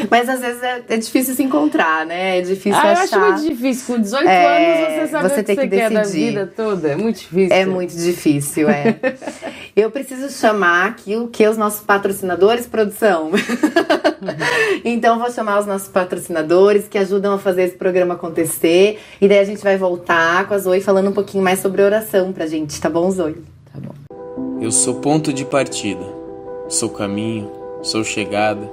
Mas às vezes é, é difícil se encontrar, né? É difícil ah, eu acho achar. muito difícil. Com 18 É, anos você sabe você o que tem você que quer da decidir. vida toda. É muito difícil. É muito difícil, é. Eu preciso chamar aqui o que os nossos patrocinadores, produção. então vou chamar os nossos patrocinadores que ajudam a fazer esse programa acontecer. E daí a gente vai voltar com a Zoe falando um pouquinho mais sobre oração pra gente, tá bom, Zoe? Tá bom. Eu sou ponto de partida, sou caminho, sou chegada,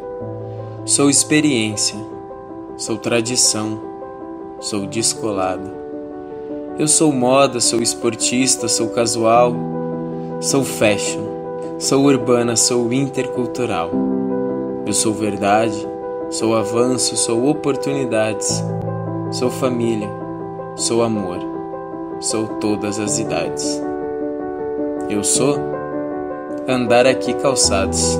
sou experiência, sou tradição, sou descolada. Eu sou moda, sou esportista, sou casual, sou fashion, sou urbana, sou intercultural. Eu sou verdade, sou avanço, sou oportunidades, sou família, sou amor, sou todas as idades. Eu sou andar aqui calçados.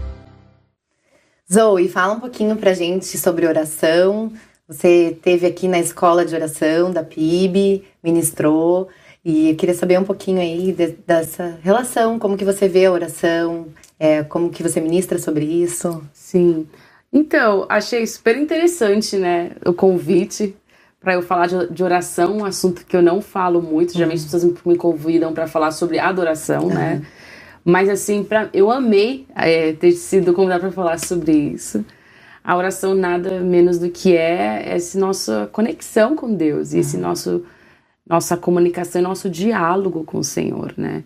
Zoe, fala um pouquinho pra gente sobre oração. Você teve aqui na escola de oração da PIB, ministrou, e eu queria saber um pouquinho aí de- dessa relação, como que você vê a oração, é, como que você ministra sobre isso. Sim. Então, achei super interessante, né, o convite para eu falar de, de oração, um assunto que eu não falo muito. Geralmente as pessoas me, me convidam para falar sobre adoração, né? Mas assim, pra, eu amei é, ter sido convidada para falar sobre isso. A oração nada menos do que é essa nossa conexão com Deus e esse nosso nossa comunicação, nosso diálogo com o Senhor, né?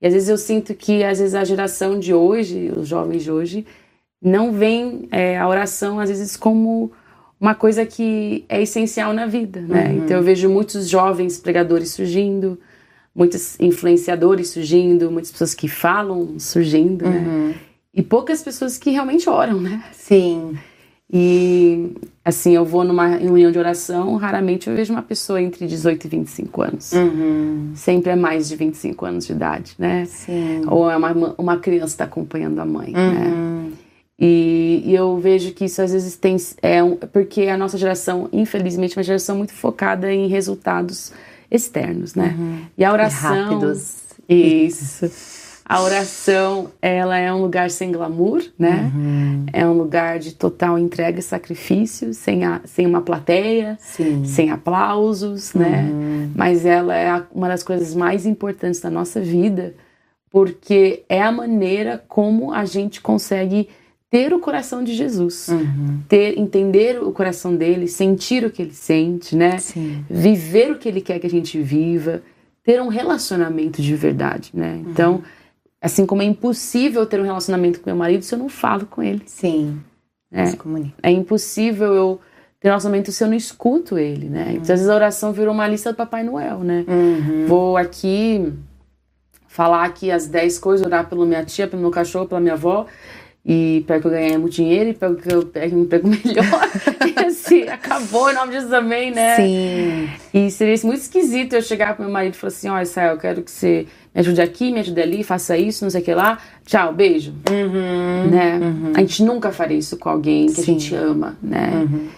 E às vezes eu sinto que às vezes a geração de hoje, os jovens de hoje, não veem é, a oração às vezes como uma coisa que é essencial na vida, né? Então eu vejo muitos jovens pregadores surgindo, muitos influenciadores surgindo, muitas pessoas que falam surgindo, né? E poucas pessoas que realmente oram, né? Sim, E assim, eu vou numa reunião de oração, raramente eu vejo uma pessoa entre 18 e 25 anos. uhum, Sempre é mais de 25 anos de idade, né? sim. Ou é uma, uma criança que está acompanhando a mãe, né? Uhum. E, e eu vejo que isso às vezes tem. É porque a nossa geração, infelizmente, é uma geração muito focada em resultados externos, né? Uhum. E a oração. E rápidos. Isso. A oração, ela é um lugar sem glamour, né? Uhum. É um lugar de total entrega e sacrifício, sem, a, sem uma plateia, Sim. sem aplausos, né? Uhum. Mas ela é uma das coisas mais importantes da nossa vida, porque é a maneira como a gente consegue ter o coração de Jesus, uhum. ter, entender o coração dele, sentir o que ele sente, né? Sim. Viver o que ele quer que a gente viva, ter um relacionamento de verdade, né? Então, uhum. assim como é impossível ter um relacionamento com meu marido se eu não falo com ele. Sim. É, é impossível eu ter um relacionamento se eu não escuto ele, né? Então, às vezes a oração virou uma lista do Papai Noel, né? Uhum. Vou aqui falar aqui as 10 coisas, orar pela minha tia, pelo meu cachorro, pela minha avó, e para que eu ganhe muito dinheiro e para que eu pegue um emprego melhor. e assim, acabou em nome Jesus também, né? Sim. E seria muito esquisito eu chegar pro meu marido e falar assim: ó, Israel, eu quero que você me ajude aqui, me ajude ali, faça isso, não sei o que lá. Tchau, beijo. Uhum, né? Uhum. A gente nunca faria isso com alguém que Sim. a gente ama, né? Uhum.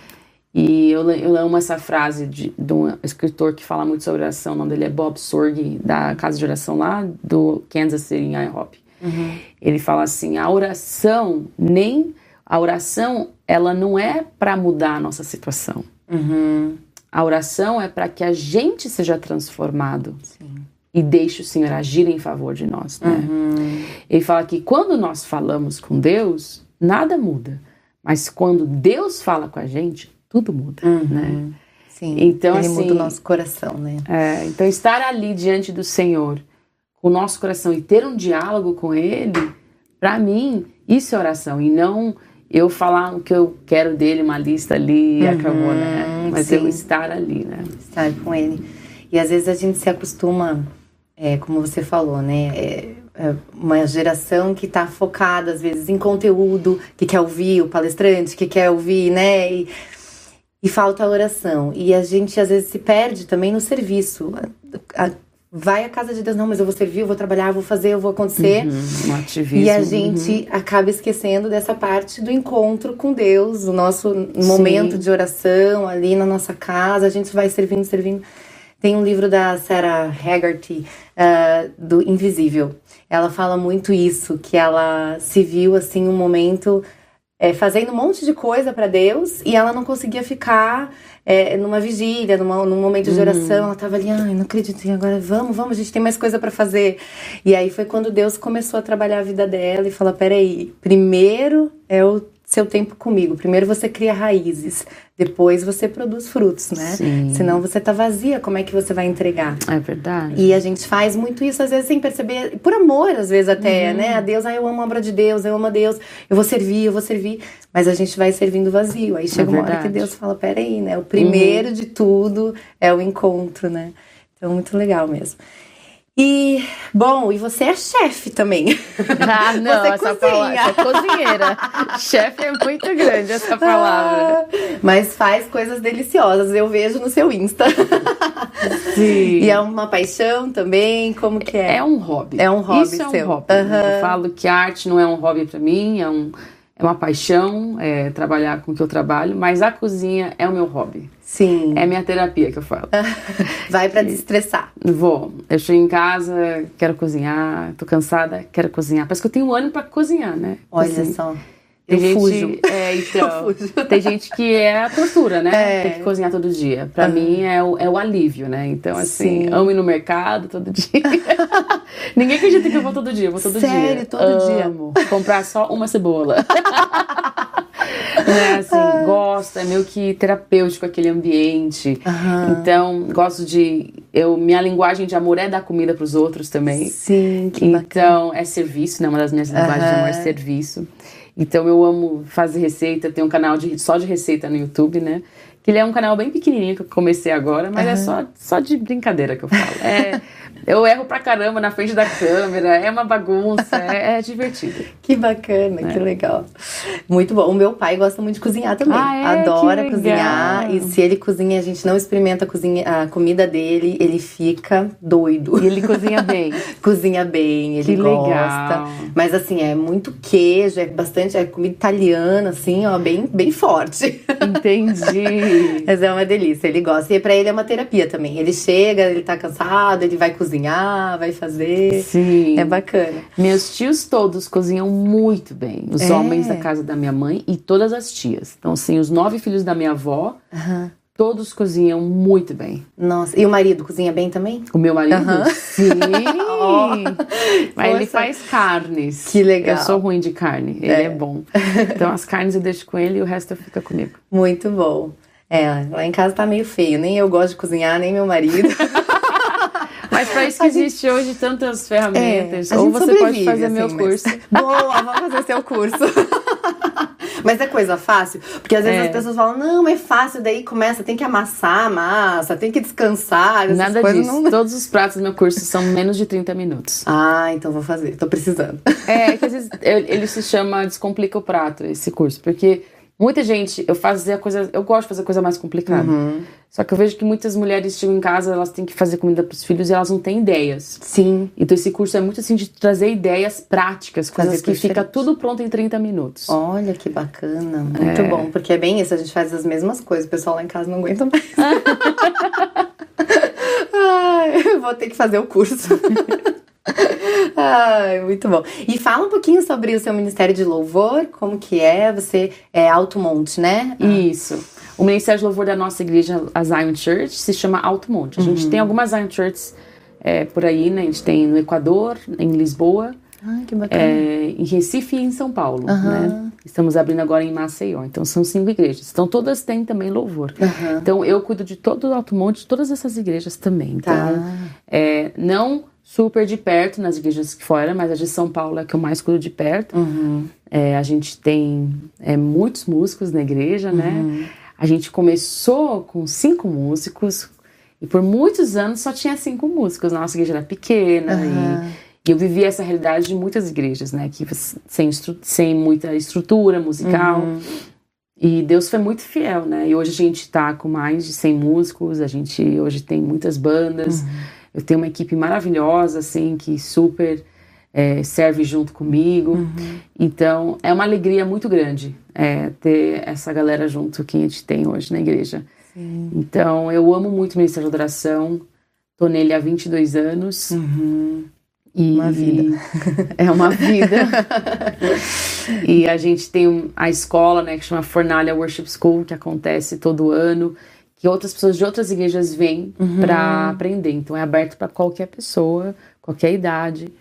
E eu, eu amo essa frase de, de, um escritor que fala muito sobre oração, o nome dele é Bob Sorge, da casa de oração lá do Kansas City, em IHOP. Uhum. Ele fala assim: a oração nem a oração ela não é para mudar a nossa situação. Uhum. A oração é para que a gente seja transformado Sim. e deixe o Senhor agir em favor de nós. Né? Uhum. Ele fala que quando nós falamos com Deus, nada muda. Mas quando Deus fala com a gente, tudo muda. Uhum. Né? Sim, então, ele assim, muda o nosso coração, né? É, então, estar ali diante do Senhor com o nosso coração e ter um diálogo com Ele, para mim, isso é oração. E não eu falar o que eu quero dele, uma lista ali e uhum, acabou, né? Mas sim. eu estar ali, né? Estar com Ele. E às vezes a gente se acostuma, é, como você falou, né? É, é uma geração que está focada, às vezes, em conteúdo, que quer ouvir o palestrante, que quer ouvir, né? E, e falta a oração. E a gente, às vezes, se perde também no serviço. A, vai à casa de Deus, não, mas eu vou servir, eu vou trabalhar, eu vou fazer, eu vou acontecer. Uhum, um ativismo. E a gente uhum. acaba esquecendo dessa parte do encontro com Deus, o nosso momento Sim. de oração ali na nossa casa, a gente vai servindo, servindo. Tem um livro da Sarah Haggerty, uh, do Invisível. Ela fala muito isso, que ela se viu assim um momento é, fazendo um monte de coisa para Deus e ela não conseguia ficar é, numa vigília, numa, num momento de oração. Uhum. Ela tava ali, ai, não acredito, agora vamos, vamos, a gente tem mais coisa para fazer. E aí foi quando Deus começou a trabalhar a vida dela e falou: peraí, primeiro é o seu tempo comigo. Primeiro você cria raízes, depois você produz frutos, né? Sim. Senão você tá vazia, como é que você vai entregar? É verdade. E a gente faz muito isso, às vezes, sem perceber, por amor, às vezes até, uhum. né? A Deus, ah, eu amo a obra de Deus, eu amo a Deus, eu vou servir, eu vou servir. Mas a gente vai servindo vazio. Aí chega é uma hora que Deus fala, peraí, né? O primeiro uhum. de tudo é o encontro, né? Então, muito legal mesmo. E, bom, e você é chefe também. Ah, não, você essa palavra, é cozinheira. chefe é muito grande essa palavra. Ah, mas faz coisas deliciosas, eu vejo no seu Insta. Sim. E é uma paixão também, como que é? É um hobby. É um hobby Isso seu. é um hobby. Uhum. Eu falo que a arte não é um hobby para mim, é um é uma paixão é, trabalhar com o que eu trabalho, mas a cozinha é o meu hobby. Sim. É minha terapia que eu falo. Vai para desestressar. Vou. Eu chego em casa, quero cozinhar, tô cansada, quero cozinhar. Parece que eu tenho um ano para cozinhar, né? Olha assim, só. Tem eu gente, fujo. É, então. Tem gente que é a tortura, né? É. Tem que cozinhar todo dia. Pra uhum. mim é o, é o alívio, né? Então, assim, Sim. amo ir no mercado todo dia. Ninguém acredita que eu vou todo dia, eu vou todo Sério? dia. Sério, todo amo. dia. Comprar só uma cebola. né, assim, ah. gosto, é meio que terapêutico aquele ambiente. Então, gosto de. Eu, minha linguagem de amor é dar comida para os outros também. Sim, que Então, bacana. é serviço, né? Uma das minhas linguagens de amor é serviço. Então eu amo fazer receita, tem um canal de, só de receita no YouTube, né? Que ele é um canal bem pequenininho que eu comecei agora, mas uhum. é só, só de brincadeira que eu falo. É, eu erro pra caramba na frente da câmera, é uma bagunça, é, é divertido. Que bacana, é. que legal. Muito bom. O meu pai gosta muito de cozinhar também. Ah, é? Adora cozinhar. E se ele cozinha, a gente não experimenta a, cozinha, a comida dele, ele fica doido. E ele cozinha bem. cozinha bem, ele que gosta. Legal. Mas assim, é muito queijo, é bastante, é comida italiana, assim, ó, bem, bem forte. Entendi. Mas é uma delícia, ele gosta. E pra ele é uma terapia também. Ele chega, ele tá cansado, ele vai cozinhar, vai fazer. Sim. É bacana. Meus tios todos cozinham muito bem. Os É. homens da casa da minha mãe e todas as tias. Então, assim, os nove filhos da minha avó, Aham. todos cozinham muito bem. Nossa, e o marido cozinha bem também? O meu marido, Aham. sim. Ó. Mas ele faz carnes. Que legal. Eu sou ruim de carne, ele é. bom. Então as carnes eu deixo com ele e o resto fica comigo. Muito bom. É, lá em casa tá meio feio. Nem eu gosto de cozinhar, nem meu marido. Mas para isso que existe hoje tantas ferramentas. É, Ou gente você pode fazer assim, meu mas- curso. Boa, vamos fazer seu curso. Mas é coisa fácil? Porque às vezes É. as pessoas falam, não, é fácil, daí começa, tem que amassar a massa, tem que descansar. Nada coisas disso. não- Todos os pratos do meu curso são menos de 30 minutos. Ah, então vou fazer, tô precisando. É, que às vezes ele se chama Descomplica o Prato, esse curso, porque muita gente, eu fazia coisa, eu gosto de fazer coisa mais complicada. Uhum. Só que eu vejo que muitas mulheres chegam em casa, elas têm que fazer comida para os filhos e elas não têm ideias. Sim. Então esse curso é muito assim de trazer ideias práticas, coisas Fazer que fica diferente. tudo pronto em 30 minutos. Olha que bacana, muito bom, porque é bem isso, a gente faz as mesmas coisas, o pessoal lá em casa não aguenta mais. Ai, vou ter que fazer o curso. Ai, muito bom. E fala um pouquinho sobre o seu Ministério de Louvor, como que é, você é Alto Monte, né? Isso. O Ministério de Louvor da nossa igreja, a Zion Church, se chama Alto Monte. A gente Uhum. tem algumas Zion Churches é, por aí, né? A gente tem no Equador, em Lisboa, Ai, que bacana. é, em Recife e em São Paulo, né? Estamos abrindo agora em Maceió. Então são cinco igrejas. Então todas têm também louvor. Aham. Então eu cuido de todo o Alto Monte, de todas essas igrejas também. Então, Tá. é, não super de perto nas igrejas que fora, mas a de São Paulo é que eu mais cuido de perto. Uhum. É, a gente tem é, muitos músicos na igreja, né? A gente começou com cinco músicos e por muitos anos só tinha cinco músicos. Nossa igreja era pequena e, e eu vivi essa realidade de muitas igrejas, né? Que sem, sem muita estrutura musical. E Deus foi muito fiel, né? E hoje a gente tá com mais de 100 músicos, a gente hoje tem muitas bandas. Eu tenho uma equipe maravilhosa, assim, que super é, serve junto comigo. Então, é uma alegria muito grande é, ter essa galera junto que a gente tem hoje na igreja. Então, eu amo muito o Ministério de Adoração. Tô nele há 22 anos. E Uma vida. É uma vida. e a gente tem a escola, né, que chama Fornalha Worship School, que acontece todo ano, que outras pessoas de outras igrejas vêm para aprender. Então é aberto para qualquer pessoa, qualquer idade,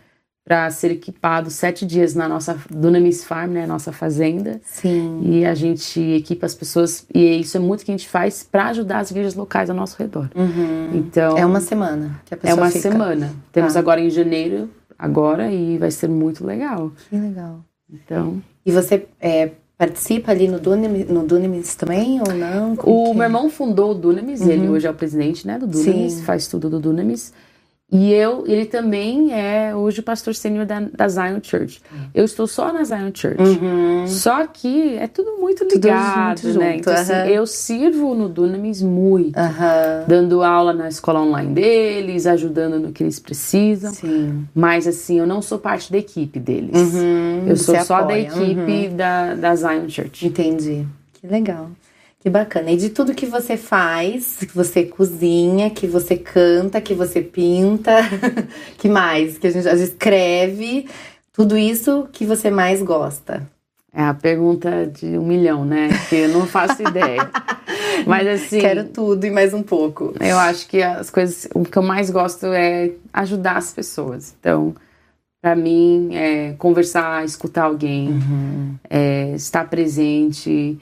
para ser equipado sete dias na nossa Dunamis Farm, né, nossa fazenda. Sim. E a gente equipa as pessoas, e isso é muito que a gente faz para ajudar as igrejas locais ao nosso redor. Então É uma semana que a é pessoa uma fica. semana. Temos Tá. agora em janeiro, agora, e vai ser muito legal. Que legal. Então, E você é, participa ali no Dunamis, no Dunamis também ou não? Como o que é? meu irmão fundou o Dunamis, ele hoje é o presidente, né, do Dunamis, Sim. faz tudo do Dunamis. E eu, ele também é hoje o pastor sênior da, da Zion Church. Eu estou só na Zion Church. Só que é tudo muito Tudo ligado, muito né? junto, Então, assim, aham. eu sirvo no Dunamis muito. Aham. Dando aula na escola online deles, ajudando no que eles precisam. Sim. Mas assim, eu não sou parte da equipe deles. Uhum, eu sou você só da apoia, equipe da, da Zion Church. Entendi. Que legal. Que bacana. E de tudo que você faz, que você cozinha, que você canta, que você pinta, que mais? Que a gente já escreve, tudo isso que você mais gosta. É a pergunta de um milhão, né? Que eu não faço ideia. Mas assim, Quero tudo e mais um pouco. eu acho que as coisas, o que eu mais gosto é ajudar as pessoas. Então, pra mim, é conversar, escutar alguém, é, estar presente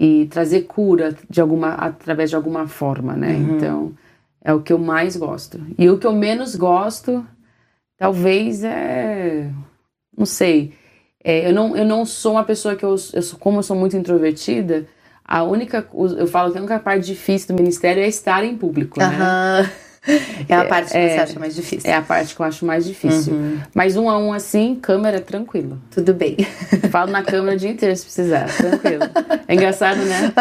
e trazer cura de alguma, através de alguma forma, né? Então, é o que eu mais gosto. E o que eu menos gosto, talvez é, não sei. É, eu, não, eu não sou uma pessoa que eu, eu sou, como eu sou muito introvertida, a única, eu falo que a única parte difícil do ministério é estar em público, né? É a parte que É, você acha mais difícil. É a parte que eu acho mais difícil. Mas um a um assim, câmera é tranquilo. Tudo bem. Falo na câmera o dia inteiro se precisar, tranquilo. É engraçado, né?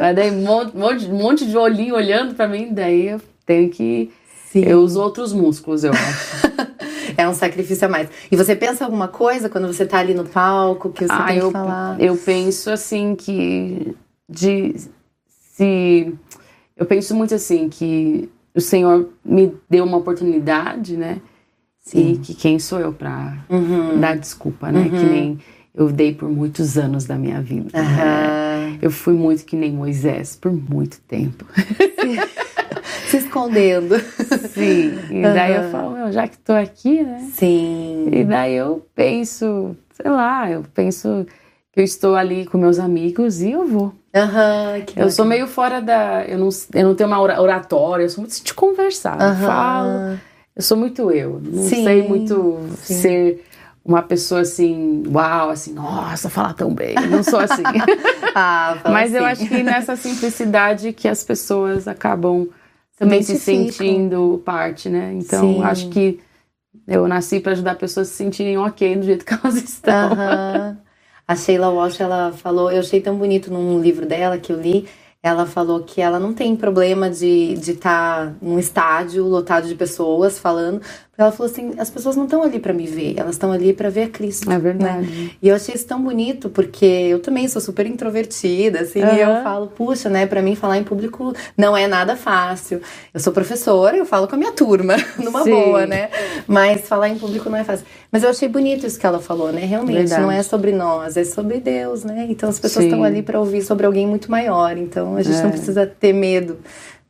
Mas daí um monte, monte, monte de olhinho olhando pra mim, daí eu tenho que. Sim. Eu uso outros músculos, eu acho. É um sacrifício a mais. E você pensa alguma coisa quando você tá ali no palco que você ah, tem eu, que falar? eu penso assim que de se eu penso muito assim que o Senhor me deu uma oportunidade, né? Sim. E que quem sou eu para uhum. dar desculpa, né? Uhum. Que nem eu dei por muitos anos da minha vida. Uhum. Né? Eu fui muito que nem Moisés por muito tempo. Se escondendo. Sim. E daí eu falo, meu, já que tô aqui, né? Sim. E daí eu penso, sei lá, eu penso que eu estou ali com meus amigos e eu vou. Uhum, eu sou meio fora da. Eu não, eu não tenho uma oratória, eu sou muito de conversar. Uhum. Falo. Eu sou muito eu. Não sim, sei muito sim. ser uma pessoa assim, uau, assim, nossa, falar tão bem. Eu não sou assim. ah, Mas assim. eu acho que nessa simplicidade que as pessoas acabam também se sentindo parte, né? Então, sim. acho que eu nasci para ajudar pessoas a se sentirem ok do jeito que elas estão. Uhum. A Sheila Walsh, ela falou, eu achei tão bonito num livro dela que eu li, ela falou que ela não tem problema de estar de tá num estádio lotado de pessoas falando, ela falou assim: as pessoas não estão ali para me ver, elas estão ali para ver a Cristo. É verdade. Né? E eu achei isso tão bonito, porque eu também sou super introvertida, assim, uhum. e eu falo, puxa, né, para mim falar em público não é nada fácil. Eu sou professora, eu falo com a minha turma, numa Sim. boa, né? Mas falar em público não é fácil. Mas eu achei bonito isso que ela falou, né? Realmente, verdade. não é sobre nós, é sobre Deus, né? Então as pessoas estão ali para ouvir sobre alguém muito maior, então a gente é. não precisa ter medo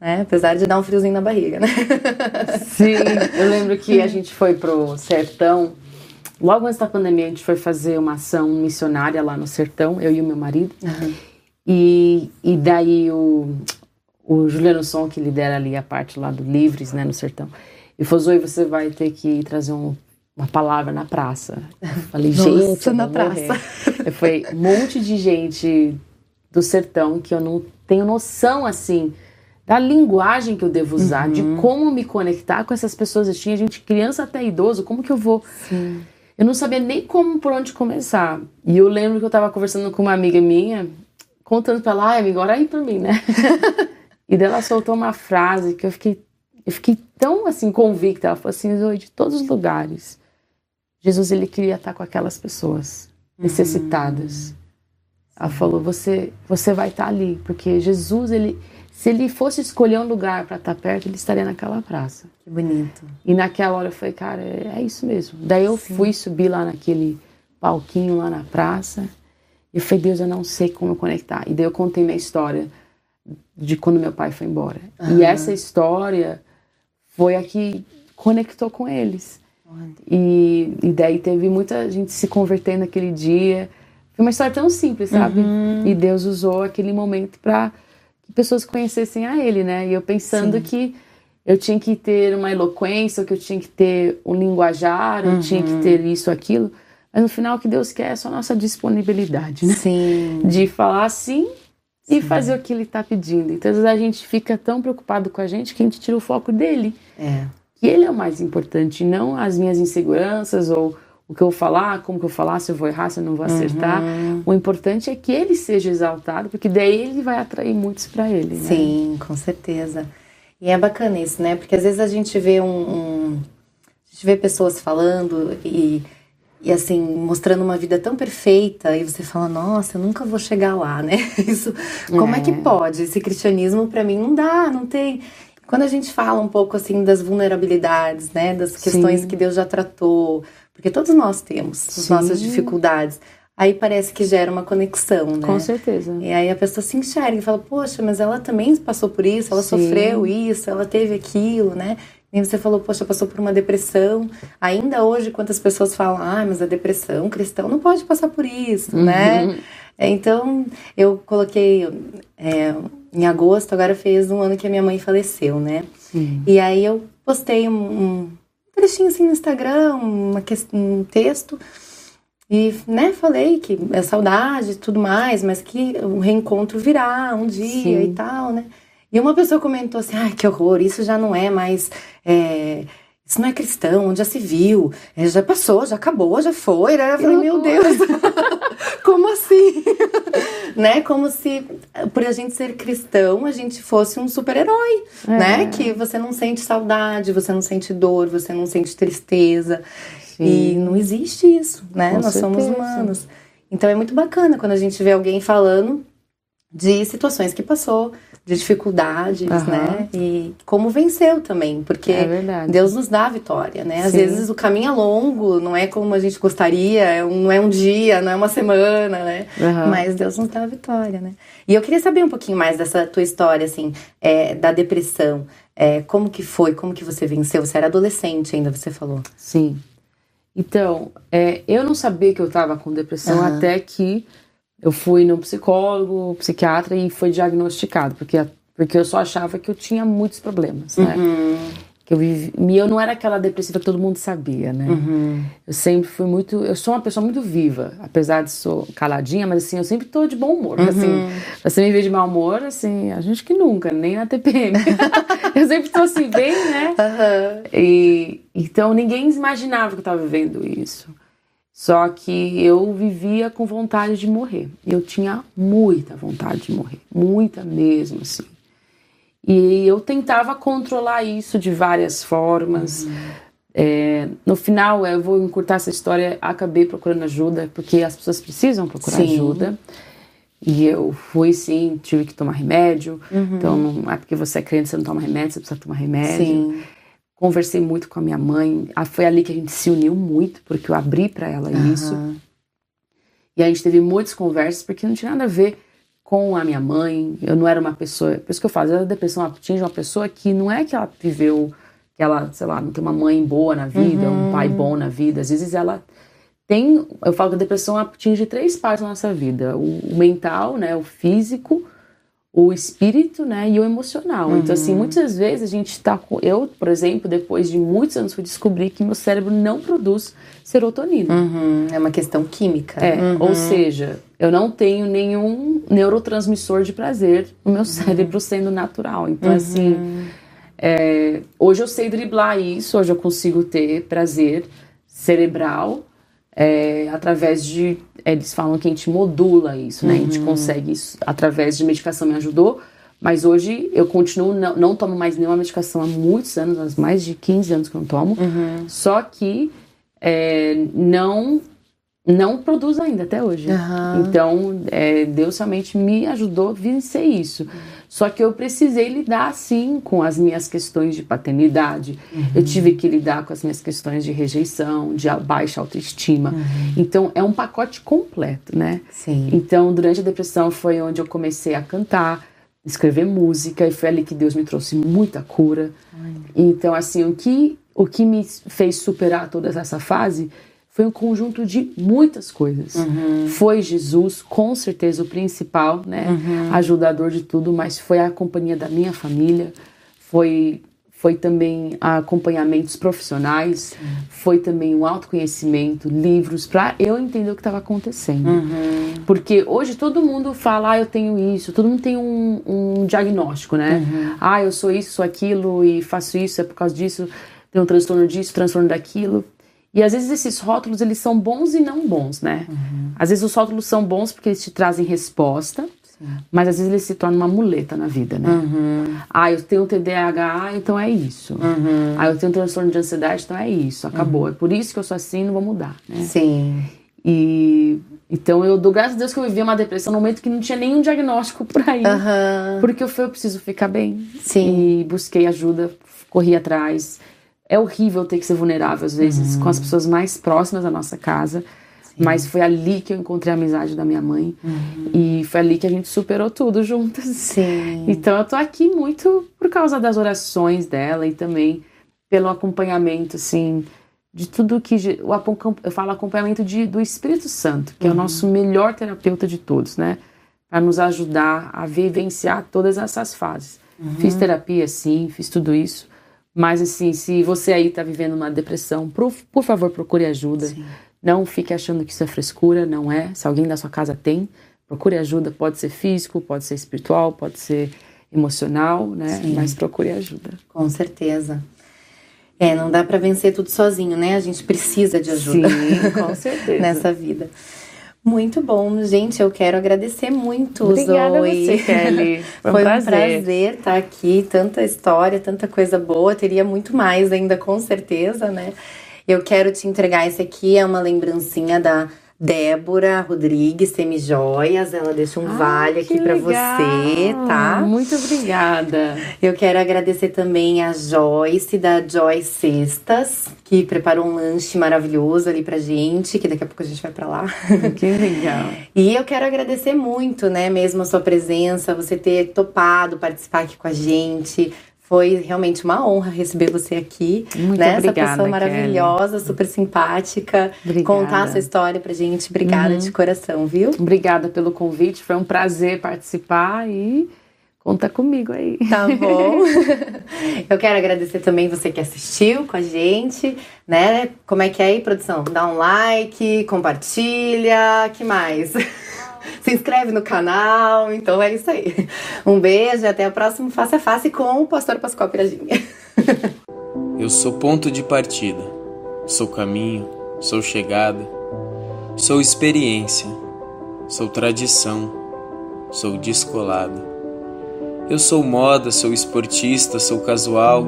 né? Apesar de dar um friozinho na barriga, né? Sim, eu lembro que a gente foi pro sertão. Logo antes da pandemia, a gente foi fazer uma ação missionária lá no sertão, eu e o meu marido. Uhum. E, e daí o, o Juliano Som, que lidera ali a parte lá do Livres, né, no sertão, e falou: Zoe, você vai ter que trazer um, uma palavra na praça. Eu falei, gente, na praça. Foi um monte de gente do sertão que eu não tenho noção assim da linguagem que eu devo usar, uhum. de como me conectar com essas pessoas. Eu tinha gente, criança até idoso, como que eu vou. Sim. Eu não sabia nem como por onde começar. E eu lembro que eu tava conversando com uma amiga minha, contando pra ela, ai, amiga, ora aí pra mim, né? e daí ela soltou uma frase que eu fiquei, eu fiquei tão assim convicta. Ela falou assim, Zoe, de todos os lugares, Jesus ele queria estar com aquelas pessoas necessitadas. Uhum. Ela falou, você, você vai estar ali, porque Jesus ele se ele fosse escolher um lugar para estar tá perto, ele estaria naquela praça. Que bonito. E naquela hora eu falei, cara, é, é isso mesmo. Daí eu Sim. fui subir lá naquele palquinho lá na praça. E eu falei, Deus, eu não sei como conectar. E daí eu contei minha história de quando meu pai foi embora. Uhum. E essa história foi a que conectou com eles. E, e daí teve muita gente se convertendo naquele dia. Foi uma história tão simples, sabe? Uhum. E Deus usou aquele momento para que pessoas conhecessem a ele, né? E eu pensando Sim. que eu tinha que ter uma eloquência, que eu tinha que ter um linguajar, uhum. eu tinha que uhum. ter isso, aquilo. Mas no final o que Deus quer é só a nossa disponibilidade, né? Sim. De falar sim, sim. e fazer o que ele está pedindo. Então às vezes a gente fica tão preocupado com a gente que a gente tira o foco dele. É. Que ele é o mais importante, não as minhas inseguranças ou o que eu vou falar, como que eu vou falar, se eu vou errar, se eu não vou acertar. Uhum. O importante é que ele seja exaltado, porque daí ele vai atrair muitos para ele. Né? Sim, com certeza. E é bacana isso, né? Porque às vezes a gente vê um, um a gente vê pessoas falando e e assim, mostrando uma vida tão perfeita, e você fala, nossa, eu nunca vou chegar lá, né? Isso, como é, é que pode? Esse cristianismo para mim não dá, não tem. Quando a gente fala um pouco assim das vulnerabilidades, né, das questões Sim. que Deus já tratou, porque todos nós temos as nossas dificuldades. Aí parece que gera uma conexão, né? Com certeza. E aí a pessoa se enxerga e fala, poxa, mas ela também passou por isso, ela Sim. sofreu isso, ela teve aquilo, né? E você falou, poxa, passou por uma depressão. Ainda hoje, quantas pessoas falam, ah, mas a depressão, cristão não pode passar por isso, uhum. né? Então, eu coloquei é, em agosto, agora fez um ano que a minha mãe faleceu, né? Sim. E aí eu postei um, um trechinho assim no Instagram, uma, um texto. E, né, falei que é saudade e tudo mais, mas que o reencontro virá um dia Sim. e tal, né? E uma pessoa comentou assim, ai, que horror, isso já não é mais... É, isso não é cristão, onde já se viu, é, já passou, já acabou, já foi. Né? Eu falei, meu Deus, como assim? né? Como se, por a gente ser cristão, a gente fosse um super-herói, é. né? Que você não sente saudade, você não sente dor, você não sente tristeza. Sim. E não existe isso, né? Com Nós certeza. somos humanos. Então é muito bacana quando a gente vê alguém falando de situações que passou, de dificuldades, uhum. né? E como venceu também, porque é Deus nos dá a vitória, né? Às Sim. vezes o caminho é longo, não é como a gente gostaria, é não é um dia, não é uma semana, né? Uhum. Mas Deus nos dá a vitória, né? E eu queria saber um pouquinho mais dessa tua história, assim, é, da depressão. É, como que foi? Como que você venceu? Você era adolescente ainda, você falou. Sim. Então, é, eu não sabia que eu estava com depressão uhum. até que eu fui no psicólogo, psiquiatra e foi diagnosticado, porque, porque eu só achava que eu tinha muitos problemas, né? Uhum. Que eu vivi, e eu não era aquela depressiva que todo mundo sabia, né? Uhum. Eu sempre fui muito, eu sou uma pessoa muito viva, apesar de sou caladinha, mas assim, eu sempre tô de bom humor, uhum. assim, você me vê de mau humor, assim, a gente que nunca, nem na TPM. eu sempre tô assim bem, né? E então ninguém imaginava que eu tava vivendo isso. Só que eu vivia com vontade de morrer. Eu tinha muita vontade de morrer, muita mesmo, assim. E eu tentava controlar isso de várias formas. Uhum. É, no final, eu vou encurtar essa história, acabei procurando ajuda, porque as pessoas precisam procurar sim. ajuda. E eu fui sim, tive que tomar remédio. Uhum. Então, não é porque você é crente, você não toma remédio, você precisa tomar remédio. Sim. Conversei muito com a minha mãe. Ah, foi ali que a gente se uniu muito, porque eu abri para ela uhum. isso. E a gente teve muitas conversas, porque não tinha nada a ver com a minha mãe. Eu não era uma pessoa. Por isso que eu falo, a depressão atinge uma pessoa que não é que ela viveu, que ela, sei lá, não tem uma mãe boa na vida, uhum. um pai bom na vida. Às vezes ela tem. Eu falo que a depressão atinge três partes da nossa vida: o, o mental, né, o físico o espírito, né, e o emocional. Uhum. Então, assim, uhum. muitas vezes a gente tá com. Eu, por exemplo, depois de muitos anos, fui descobrir que meu cérebro não produz serotonina. Uhum. É uma questão química. É, uhum. ou seja, eu não tenho nenhum neurotransmissor de prazer no meu uhum. cérebro sendo natural. Então, uhum. assim, é, hoje eu sei driblar isso, hoje eu consigo ter prazer cerebral é, através de. Eles falam que a gente modula isso, né? Uhum. A gente uhum. consegue isso através de medicação, me ajudou. Mas hoje eu continuo, não, não tomo mais nenhuma medicação há muitos anos, há mais de 15 anos que eu não tomo. Uhum. Só que é, não não produz ainda até hoje. Uhum. Então, é, Deus realmente me ajudou a vencer isso. Só que eu precisei lidar, sim, com as minhas questões de paternidade. Uhum. Eu tive que lidar com as minhas questões de rejeição, de baixa autoestima. Uhum. Então, é um pacote completo, né? Sim. Então, durante a depressão foi onde eu comecei a cantar, escrever música, e foi ali que Deus me trouxe muita cura. Então, assim, o que, o que me fez superar toda essa fase foi um conjunto de muitas coisas. Uhum. Foi Jesus, com certeza, o principal, né? Uhum. Ajudador de tudo, mas foi a companhia da minha família, foi, foi também acompanhamentos profissionais, uhum. foi também um autoconhecimento, livros, para eu entender o que estava acontecendo. Uhum. Porque hoje todo mundo fala, ah, eu tenho isso, todo mundo tem um, um diagnóstico, né? Uhum. Ah, eu sou isso, sou aquilo e faço isso, é por causa disso, tenho um transtorno disso, transtorno daquilo. E às vezes esses rótulos eles são bons e não bons, né? Uhum. Às vezes os rótulos são bons porque eles te trazem resposta, Sim. mas às vezes eles se tornam uma muleta na vida, né? Uhum. Ah, eu tenho TDAH, então é isso. Uhum. Ah, eu tenho transtorno de ansiedade, então é isso. Acabou. Uhum. É por isso que eu sou assim, não vou mudar, né? Sim. E então eu dou graças a Deus que eu vivi uma depressão no momento que não tinha nenhum diagnóstico por ir. Uhum. Porque eu fui, eu preciso ficar bem. Sim. E busquei ajuda, corri atrás é horrível ter que ser vulnerável, às vezes, uhum. com as pessoas mais próximas da nossa casa. Sim. Mas foi ali que eu encontrei a amizade da minha mãe. Uhum. E foi ali que a gente superou tudo juntas. Sim. Então eu tô aqui muito por causa das orações dela e também pelo acompanhamento, assim, de tudo que. eu falo acompanhamento de, do Espírito Santo, que uhum. é o uhum. nosso melhor terapeuta de todos, né? Para nos ajudar a vivenciar todas essas fases. Uhum. Fiz terapia, sim, fiz tudo isso. Mas assim, se você aí está vivendo uma depressão, por, por favor, procure ajuda. Sim. Não fique achando que isso é frescura, não é. Se alguém da sua casa tem, procure ajuda. Pode ser físico, pode ser espiritual, pode ser emocional, né? Sim. Mas procure ajuda. Com certeza. É, não dá para vencer tudo sozinho, né? A gente precisa de ajuda. Sim, com certeza. nessa vida. Muito bom, gente. Eu quero agradecer muito, Obrigada Zoe. A você, Kelly. Foi, Foi um, prazer. prazer estar aqui. Tanta história, tanta coisa boa. Teria muito mais ainda, com certeza, né? Eu quero te entregar esse aqui, é uma lembrancinha da, Débora Rodrigues Semijoias. Ela deixa um vale aqui para você, tá? Muito obrigada. Eu quero agradecer também a Joyce da Joy Cestas, que preparou um lanche maravilhoso ali pra gente, que daqui a pouco a gente vai para lá. Que legal. e eu quero agradecer muito, né, mesmo a sua presença, você ter topado participar aqui com a gente foi realmente uma honra receber você aqui. Muito né? obrigada, Essa pessoa maravilhosa, Kelly. super simpática. Obrigada. Contar a sua história pra gente. Obrigada uhum. de coração, viu? Obrigada pelo convite. Foi um prazer participar e conta comigo aí. Tá bom. Eu quero agradecer também você que assistiu com a gente, né? Como é que é aí, produção? Dá um like, compartilha, que mais? se inscreve no canal. Então é isso aí. Um beijo e até o próximo Face a Face com o Pastor Pascoal Piradinha. Eu sou ponto de partida, sou caminho, sou chegada, sou experiência, sou tradição, sou descolado. Eu sou moda, sou esportista, sou casual,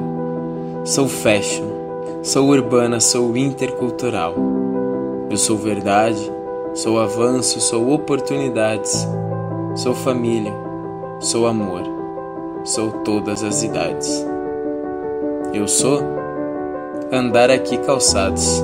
sou fashion, sou urbana, sou intercultural. Eu sou verdade, Sou avanço, sou oportunidades, sou família, sou amor, sou todas as idades. Eu sou andar aqui calçados.